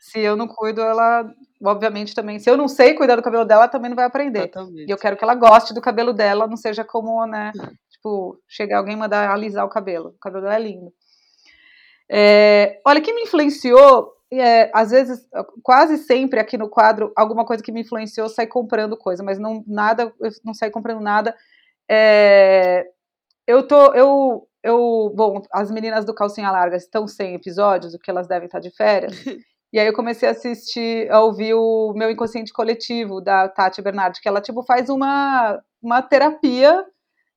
Se eu não cuido, ela, obviamente, também. Se eu não sei cuidar do cabelo dela, ela também não vai aprender. Exatamente. E eu quero que ela goste do cabelo dela, não seja como, né? Tipo, chegar alguém e mandar alisar o cabelo. O cabelo dela é lindo. É, olha, que me influenciou é, às vezes, quase sempre aqui no quadro, alguma coisa que me influenciou, sai comprando coisa, mas não nada, eu não saio comprando nada. É, eu tô, eu, eu, bom, as meninas do Calcinha Larga estão sem episódios, o que elas devem estar de férias. e aí eu comecei a assistir, a ouvir o meu inconsciente coletivo da Tati Bernardi, que ela tipo faz uma, uma terapia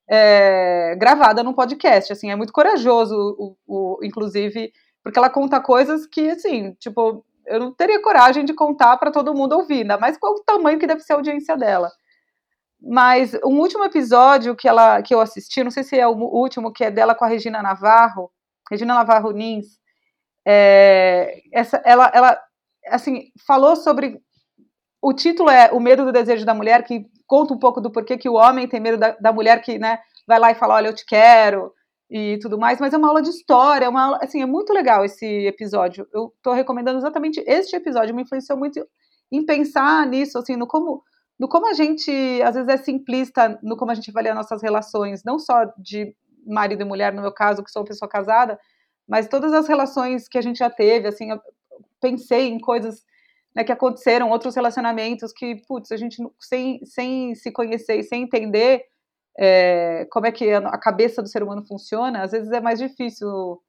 é, gravada num podcast, assim, é muito corajoso, o, o, inclusive porque ela conta coisas que, assim, tipo, eu não teria coragem de contar para todo mundo ouvir, ainda mais qual o tamanho que deve ser a audiência dela. Mas um último episódio que, ela, que eu assisti, não sei se é o último, que é dela com a Regina Navarro, Regina Navarro Nins, é, essa, ela, ela, assim, falou sobre. O título é O Medo do Desejo da Mulher, que conta um pouco do porquê que o homem tem medo da, da mulher que né, vai lá e fala: Olha, eu te quero, e tudo mais, mas é uma aula de história, é uma aula, assim, é muito legal esse episódio. Eu estou recomendando exatamente este episódio, me influenciou muito em pensar nisso, assim, no como, no como a gente, às vezes, é simplista no como a gente avalia nossas relações, não só de marido e mulher, no meu caso, que sou uma pessoa casada, mas todas as relações que a gente já teve, assim, eu pensei em coisas né, que aconteceram, outros relacionamentos que, putz, a gente sem, sem se conhecer e sem entender, é, como é que a cabeça do ser humano funciona, às vezes é mais difícil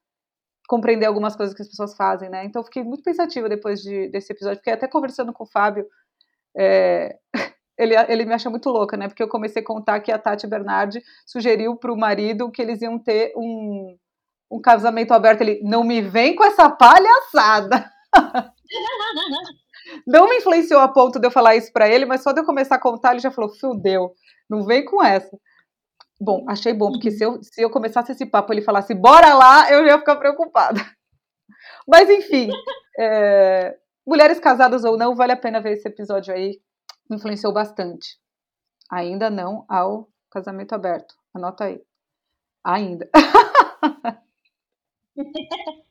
compreender algumas coisas que as pessoas fazem, né? Então fiquei muito pensativa depois de, desse episódio, porque até conversando com o Fábio, é, ele, ele me acha muito louca, né? Porque eu comecei a contar que a Tati Bernardi sugeriu para o marido que eles iam ter um, um casamento aberto. Ele não me vem com essa palhaçada. não me influenciou a ponto de eu falar isso para ele, mas só de eu começar a contar, ele já falou: fudeu Não vem com essa. Bom, achei bom, porque se eu, se eu começasse esse papo ele falasse bora lá, eu ia ficar preocupada. Mas enfim, é, mulheres casadas ou não, vale a pena ver esse episódio aí. Influenciou bastante. Ainda não ao casamento aberto. Anota aí. Ainda.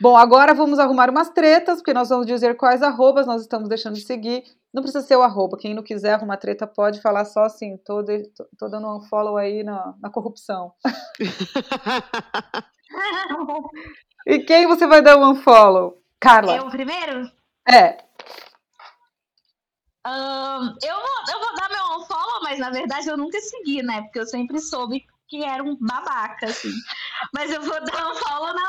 Bom, agora vamos arrumar umas tretas, porque nós vamos dizer quais arrobas nós estamos deixando de seguir. Não precisa ser o arroba. Quem não quiser arrumar treta pode falar só assim, tô, de, tô, tô dando um follow aí na, na corrupção. e quem você vai dar um unfollow? Carla. Eu primeiro? É. Um, eu, vou, eu vou dar meu unfollow, mas na verdade eu nunca segui, né? Porque eu sempre soube que era um babaca, assim. Mas eu vou dar um follow na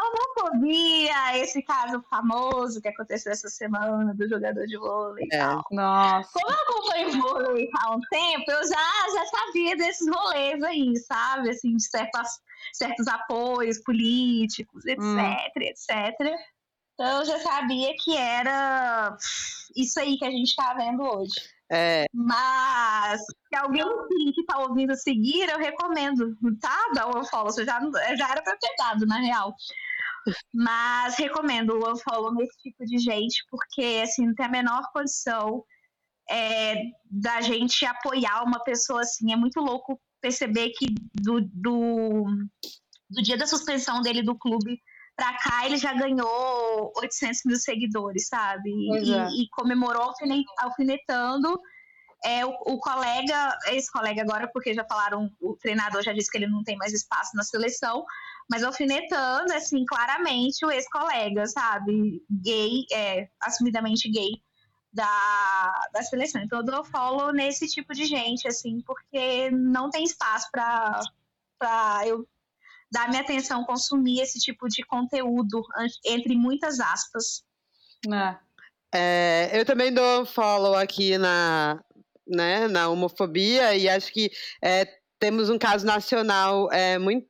homofobia, esse caso famoso que aconteceu essa semana do jogador de vôlei é. Nossa. Como eu acompanho vôlei há um tempo, eu já, já sabia desses rolês aí, sabe? Assim, de certas, certos apoios políticos, etc, hum. etc. Então eu já sabia que era isso aí que a gente tá vendo hoje. É. Mas se alguém que está ouvindo seguir, eu recomendo, tá? Dá unfollow. Você já, já era para ter dado, na real. Mas recomendo o unfollow nesse tipo de gente, porque assim, não tem a menor condição é, da gente apoiar uma pessoa assim. É muito louco perceber que do, do, do dia da suspensão dele do clube pra cá ele já ganhou 800 mil seguidores, sabe? E, é. e, comemorou alfinetando é, o, o, colega, esse colega agora, porque já falaram, o treinador já disse que ele não tem mais espaço na seleção, mas alfinetando, assim, claramente o ex-colega, sabe? Gay, é, assumidamente gay da, da seleção. Então eu dou follow nesse tipo de gente, assim, porque não tem espaço para eu dar minha atenção consumir esse tipo de conteúdo, entre muitas aspas. É. É, eu também dou follow aqui na, né, na homofobia e acho que é, temos um caso nacional é, muito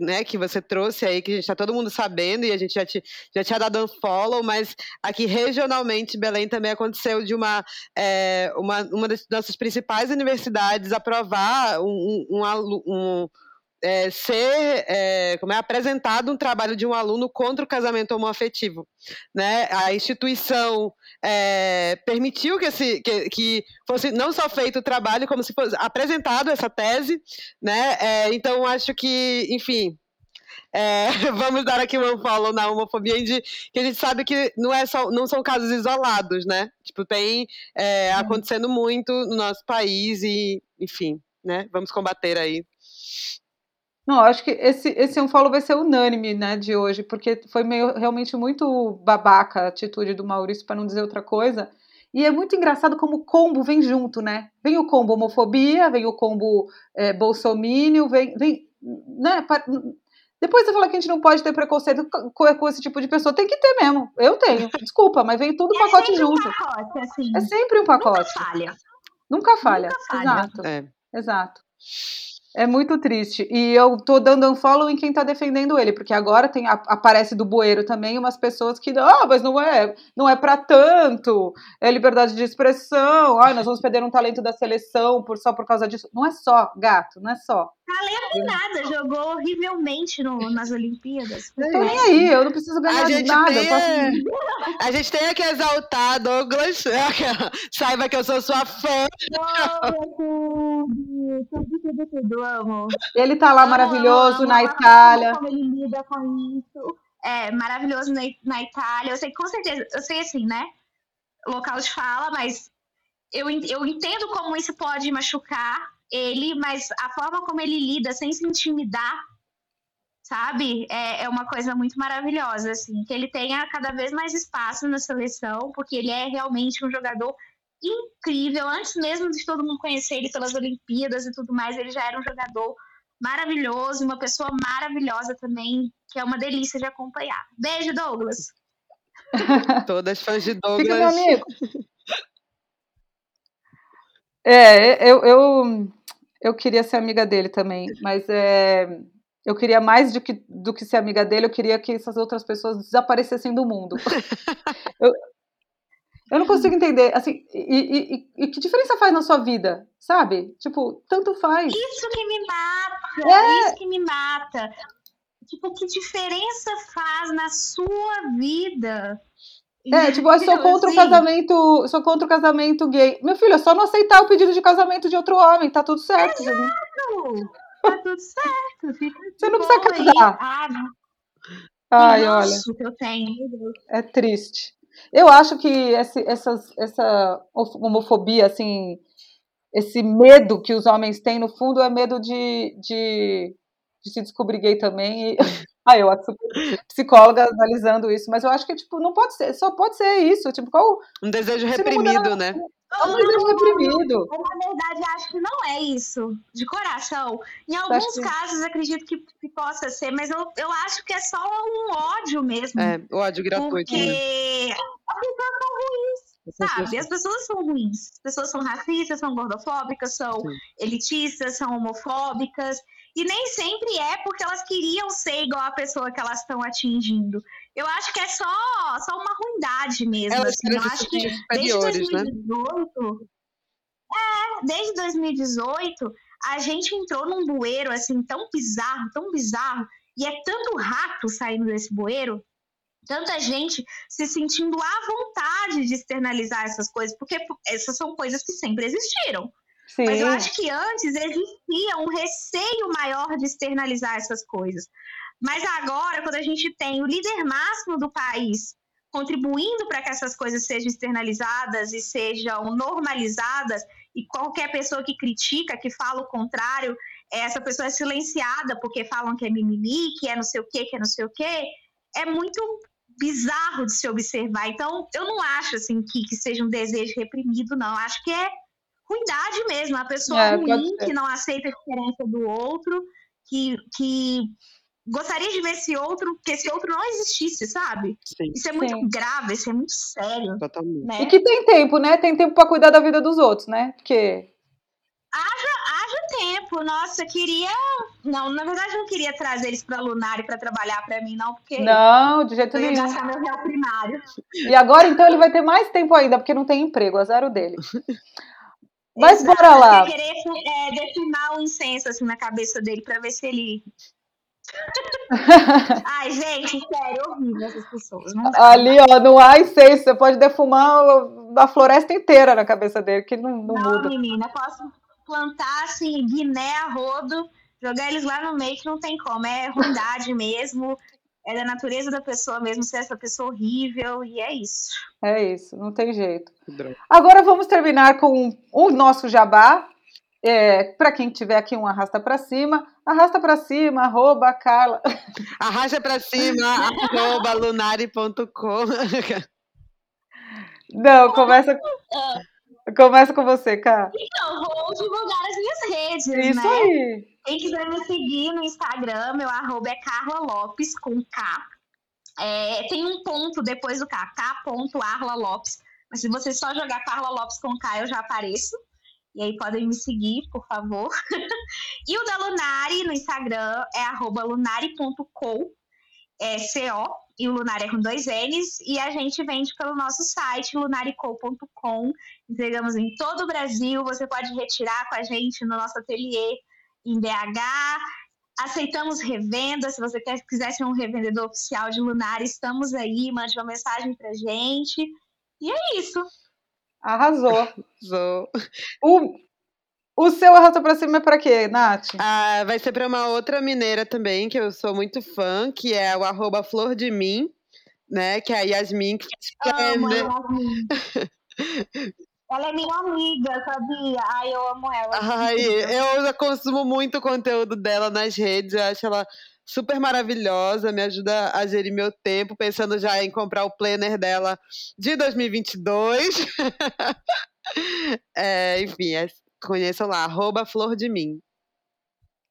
né, que você trouxe aí, que a gente está todo mundo sabendo e a gente já, te, já tinha dado um follow, mas aqui regionalmente Belém também aconteceu de uma, é, uma, uma das nossas principais universidades aprovar um, um, um, um é, ser é, como é apresentado um trabalho de um aluno contra o casamento homoafetivo, né? A instituição é, permitiu que, esse, que, que, fosse não só feito o trabalho, como se fosse apresentado essa tese, né? É, então acho que, enfim, é, vamos dar aqui um follow na homofobia, de, que a gente sabe que não, é só, não são casos isolados, né? Tipo, tem é, acontecendo muito no nosso país e, enfim, né? Vamos combater aí. Não, acho que esse, esse unfollow vai ser unânime, né, de hoje, porque foi meio, realmente muito babaca a atitude do Maurício, para não dizer outra coisa. E é muito engraçado como o combo vem junto, né? Vem o combo homofobia, vem o combo é, bolsomínio, vem, vem né? Depois você fala que a gente não pode ter preconceito com, com, esse tipo de pessoa. Tem que ter mesmo. Eu tenho. Desculpa, mas vem tudo é pacote junto. Um pacote, assim. É sempre um pacote. Nunca falha. Nunca falha. Nunca falha. Exato. É. Exato. É muito triste. E eu tô dando unfollow em quem tá defendendo ele, porque agora tem aparece do bueiro também umas pessoas que, ah, mas não é, não é para tanto. É liberdade de expressão. Ai, nós vamos perder um talento da seleção por só por causa disso. Não é só, gato, não é só. Talento nada, jogou horrivelmente no, nas Olimpíadas. Não tô nem aí, eu não preciso ganhar a gente nada. Tem, posso... A gente tem que exaltar Douglas. Saiba que eu sou sua fã. Oh, tudo, tudo, tudo, amo. Ele tá lá maravilhoso amo, na amo, Itália. Como ele lida com isso. É, maravilhoso na, na Itália. Eu sei, com certeza, eu sei assim, né? Local de fala, mas eu, eu entendo como isso pode machucar ele, mas a forma como ele lida sem se intimidar, sabe? É, é uma coisa muito maravilhosa, assim. Que ele tenha cada vez mais espaço na seleção, porque ele é realmente um jogador incrível. Antes mesmo de todo mundo conhecer ele pelas Olimpíadas e tudo mais, ele já era um jogador maravilhoso, uma pessoa maravilhosa também, que é uma delícia de acompanhar. Beijo, Douglas! Todas fãs de Douglas. Fica meu amigo. É, eu, eu, eu queria ser amiga dele também, mas é, eu queria mais do que, do que ser amiga dele, eu queria que essas outras pessoas desaparecessem do mundo. eu, Eu não consigo entender, assim, e, e, e, que diferença faz na sua vida, sabe? Tipo, tanto faz. Isso que me mata, é... isso que me mata. Tipo, que diferença faz na sua vida? É, tipo, eu sou contra assim. o casamento, sou contra o casamento gay. Meu filho, é só não aceitar o pedido de casamento de outro homem, tá tudo certo. Exato! Tá tudo certo. Fica Você não precisa casar. Ah, Ai, olha. eu tenho. É triste. Eu acho que esse, essas, essa homofobia, assim, esse medo que os homens têm, no fundo, é medo de, de, de se descobrir gay também. E... Ah, eu acho psicóloga analisando isso, mas eu acho que, tipo, não pode ser, só pode ser isso, tipo, qual... Um desejo reprimido, né? É um desejo reprimido. Na verdade, acho que não é isso, de coração. Em alguns que... casos, acredito que, que, possa ser, mas eu, eu acho que é só um ódio mesmo. É, o ódio gratuito. Porque né? as pessoas são ruins, sabe? As pessoas são ruins. As pessoas são racistas, são gordofóbicas, são Sim. elitistas, são homofóbicas. E nem sempre é porque elas queriam ser igual a pessoa que elas estão atingindo. Eu acho que é só, só uma ruindade mesmo. Elas assim. Eu acho que desde 2018. Né? É, desde 2018, a gente entrou num bueiro assim tão bizarro, tão bizarro, e é tanto rato saindo desse bueiro, tanta gente se sentindo à vontade de externalizar essas coisas, porque essas são coisas que sempre existiram. Sim. Mas eu acho que antes existia um receio maior de externalizar essas coisas. Mas agora, quando a gente tem o líder máximo do país contribuindo para que essas coisas sejam externalizadas e sejam normalizadas, e qualquer pessoa que critica, que fala o contrário, essa pessoa é silenciada porque falam que é mimimi, que é não sei o quê, que é não sei o quê, é muito bizarro de se observar. Então, eu não acho assim que, que seja um desejo reprimido, não. Acho que é ruindade mesmo, a pessoa é, ruim que não aceita a diferença do outro, que, que gostaria de ver esse outro, que esse outro não existisse, sabe? Sim. Isso é muito Sim. grave, isso é muito sério. Totalmente. Né? E que tem tempo, né? Tem tempo para cuidar da vida dos outros, né? Porque. Haja, haja tempo, nossa, queria. Não, na verdade, eu não queria trazer eles pra Lunari para trabalhar para mim, não, porque. Não, de jeito nenhum. gastar meu real primário. E agora, então, ele vai ter mais tempo ainda, porque não tem emprego, azar o dele. Mas Exato, bora lá. Eu querer é, definar um incenso assim na cabeça dele para ver se ele. Ai, gente, sério, horrível essas pessoas. Ali, ó, não há incenso, você pode defumar a floresta inteira na cabeça dele, que não, não, não muda. menina, posso plantar assim, guiné a rodo, jogar eles lá no meio que não tem como. É ruindade mesmo é da natureza da pessoa mesmo ser essa pessoa horrível, e é isso. É isso, não tem jeito. Agora vamos terminar com o nosso jabá. É, para quem tiver aqui um arrasta para cima, arrasta para cima, arroba Carla. Arrasta para cima, arroba lunari.com. Não, começa. Começa com você, Cá. Então, vou divulgar as minhas redes, Isso né? aí. Quem quiser me seguir no Instagram, meu arroba é Carla Lopes, com K. É, tem um ponto depois do K, K.Arla Lopes. Mas se você só jogar Carla Lopes com K, eu já apareço. E aí podem me seguir, por favor. e o da Lunari no Instagram é arroba lunari.co, é C-O, e o Lunar é com dois N's, e a gente vende pelo nosso site, lunarico.com. Entregamos em todo o Brasil, você pode retirar com a gente no nosso ateliê em BH. Aceitamos revenda, se você quer, quiser ser um revendedor oficial de Lunar, estamos aí, mande uma mensagem pra gente. E é isso. Arrasou. Arrasou. O, o seu arrasta pra cima é pra quê, Nath? Ah, vai ser pra uma outra mineira também, que eu sou muito fã, que é o arroba Flor de Mim, né? Que é a Yasmin que Amo Ela é minha amiga, sabia? Ai, eu amo ela. Ai, eu consumo muito conteúdo dela nas redes, eu acho ela super maravilhosa, me ajuda a gerir meu tempo, pensando já em comprar o planner dela de 2022. é, enfim, é Conheçam lá, arroba Flor de Mim.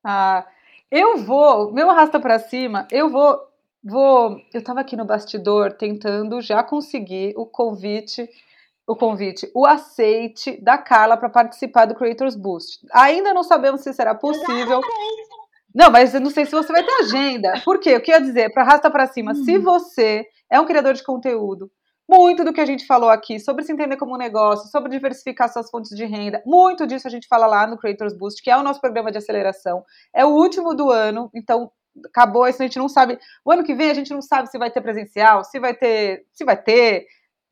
Ah, eu vou, meu arrasta para cima, eu vou, vou, eu estava aqui no bastidor tentando já conseguir o convite, o convite, o aceite da Carla para participar do Creators Boost. Ainda não sabemos se será possível. Não, mas eu não sei se você vai ter agenda. Por quê? Eu queria dizer, para arrasta para cima, hum. se você é um criador de conteúdo, muito do que a gente falou aqui sobre se entender como um negócio, sobre diversificar suas fontes de renda. Muito disso a gente fala lá no Creators Boost, que é o nosso programa de aceleração. É o último do ano, então acabou isso, a gente não sabe. O ano que vem a gente não sabe se vai ter presencial, se vai ter, se vai ter.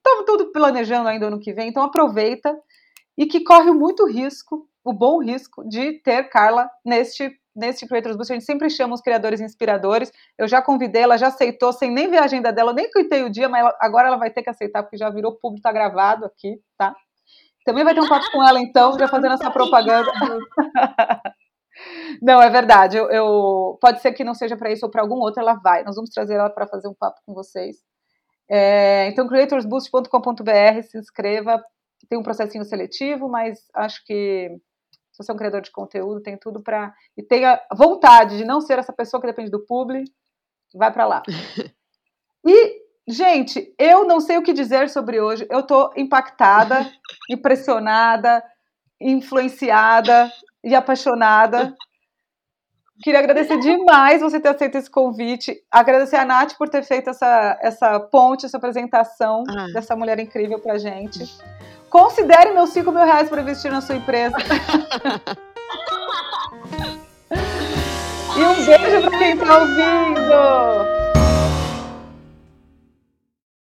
Estamos tudo planejando ainda ano que vem, então aproveita e que corre muito risco, o bom risco de ter Carla neste neste Creators Boost, a gente sempre chama os criadores inspiradores. Eu já convidei, ela já aceitou, sem nem ver a agenda dela, nem coitei o dia, mas ela, agora ela vai ter que aceitar, porque já virou público, tá gravado aqui, tá? Também vai ter um papo com ela, então, já fazendo essa propaganda. Não, é verdade. Eu, eu, pode ser que não seja para isso ou para algum outro, ela vai. Nós vamos trazer ela para fazer um papo com vocês. É, então, creatorsboost.com.br, se inscreva. Tem um processinho seletivo, mas acho que se você é um criador de conteúdo, tem tudo para. E tenha vontade de não ser essa pessoa que depende do publi, vai para lá. E, gente, eu não sei o que dizer sobre hoje. Eu estou impactada, impressionada, influenciada e apaixonada. Queria agradecer demais você ter aceito esse convite. Agradecer a Nath por ter feito essa, essa ponte, essa apresentação ah. dessa mulher incrível pra gente. Considere meus 5 mil reais para investir na sua empresa. e um beijo para quem está ouvindo.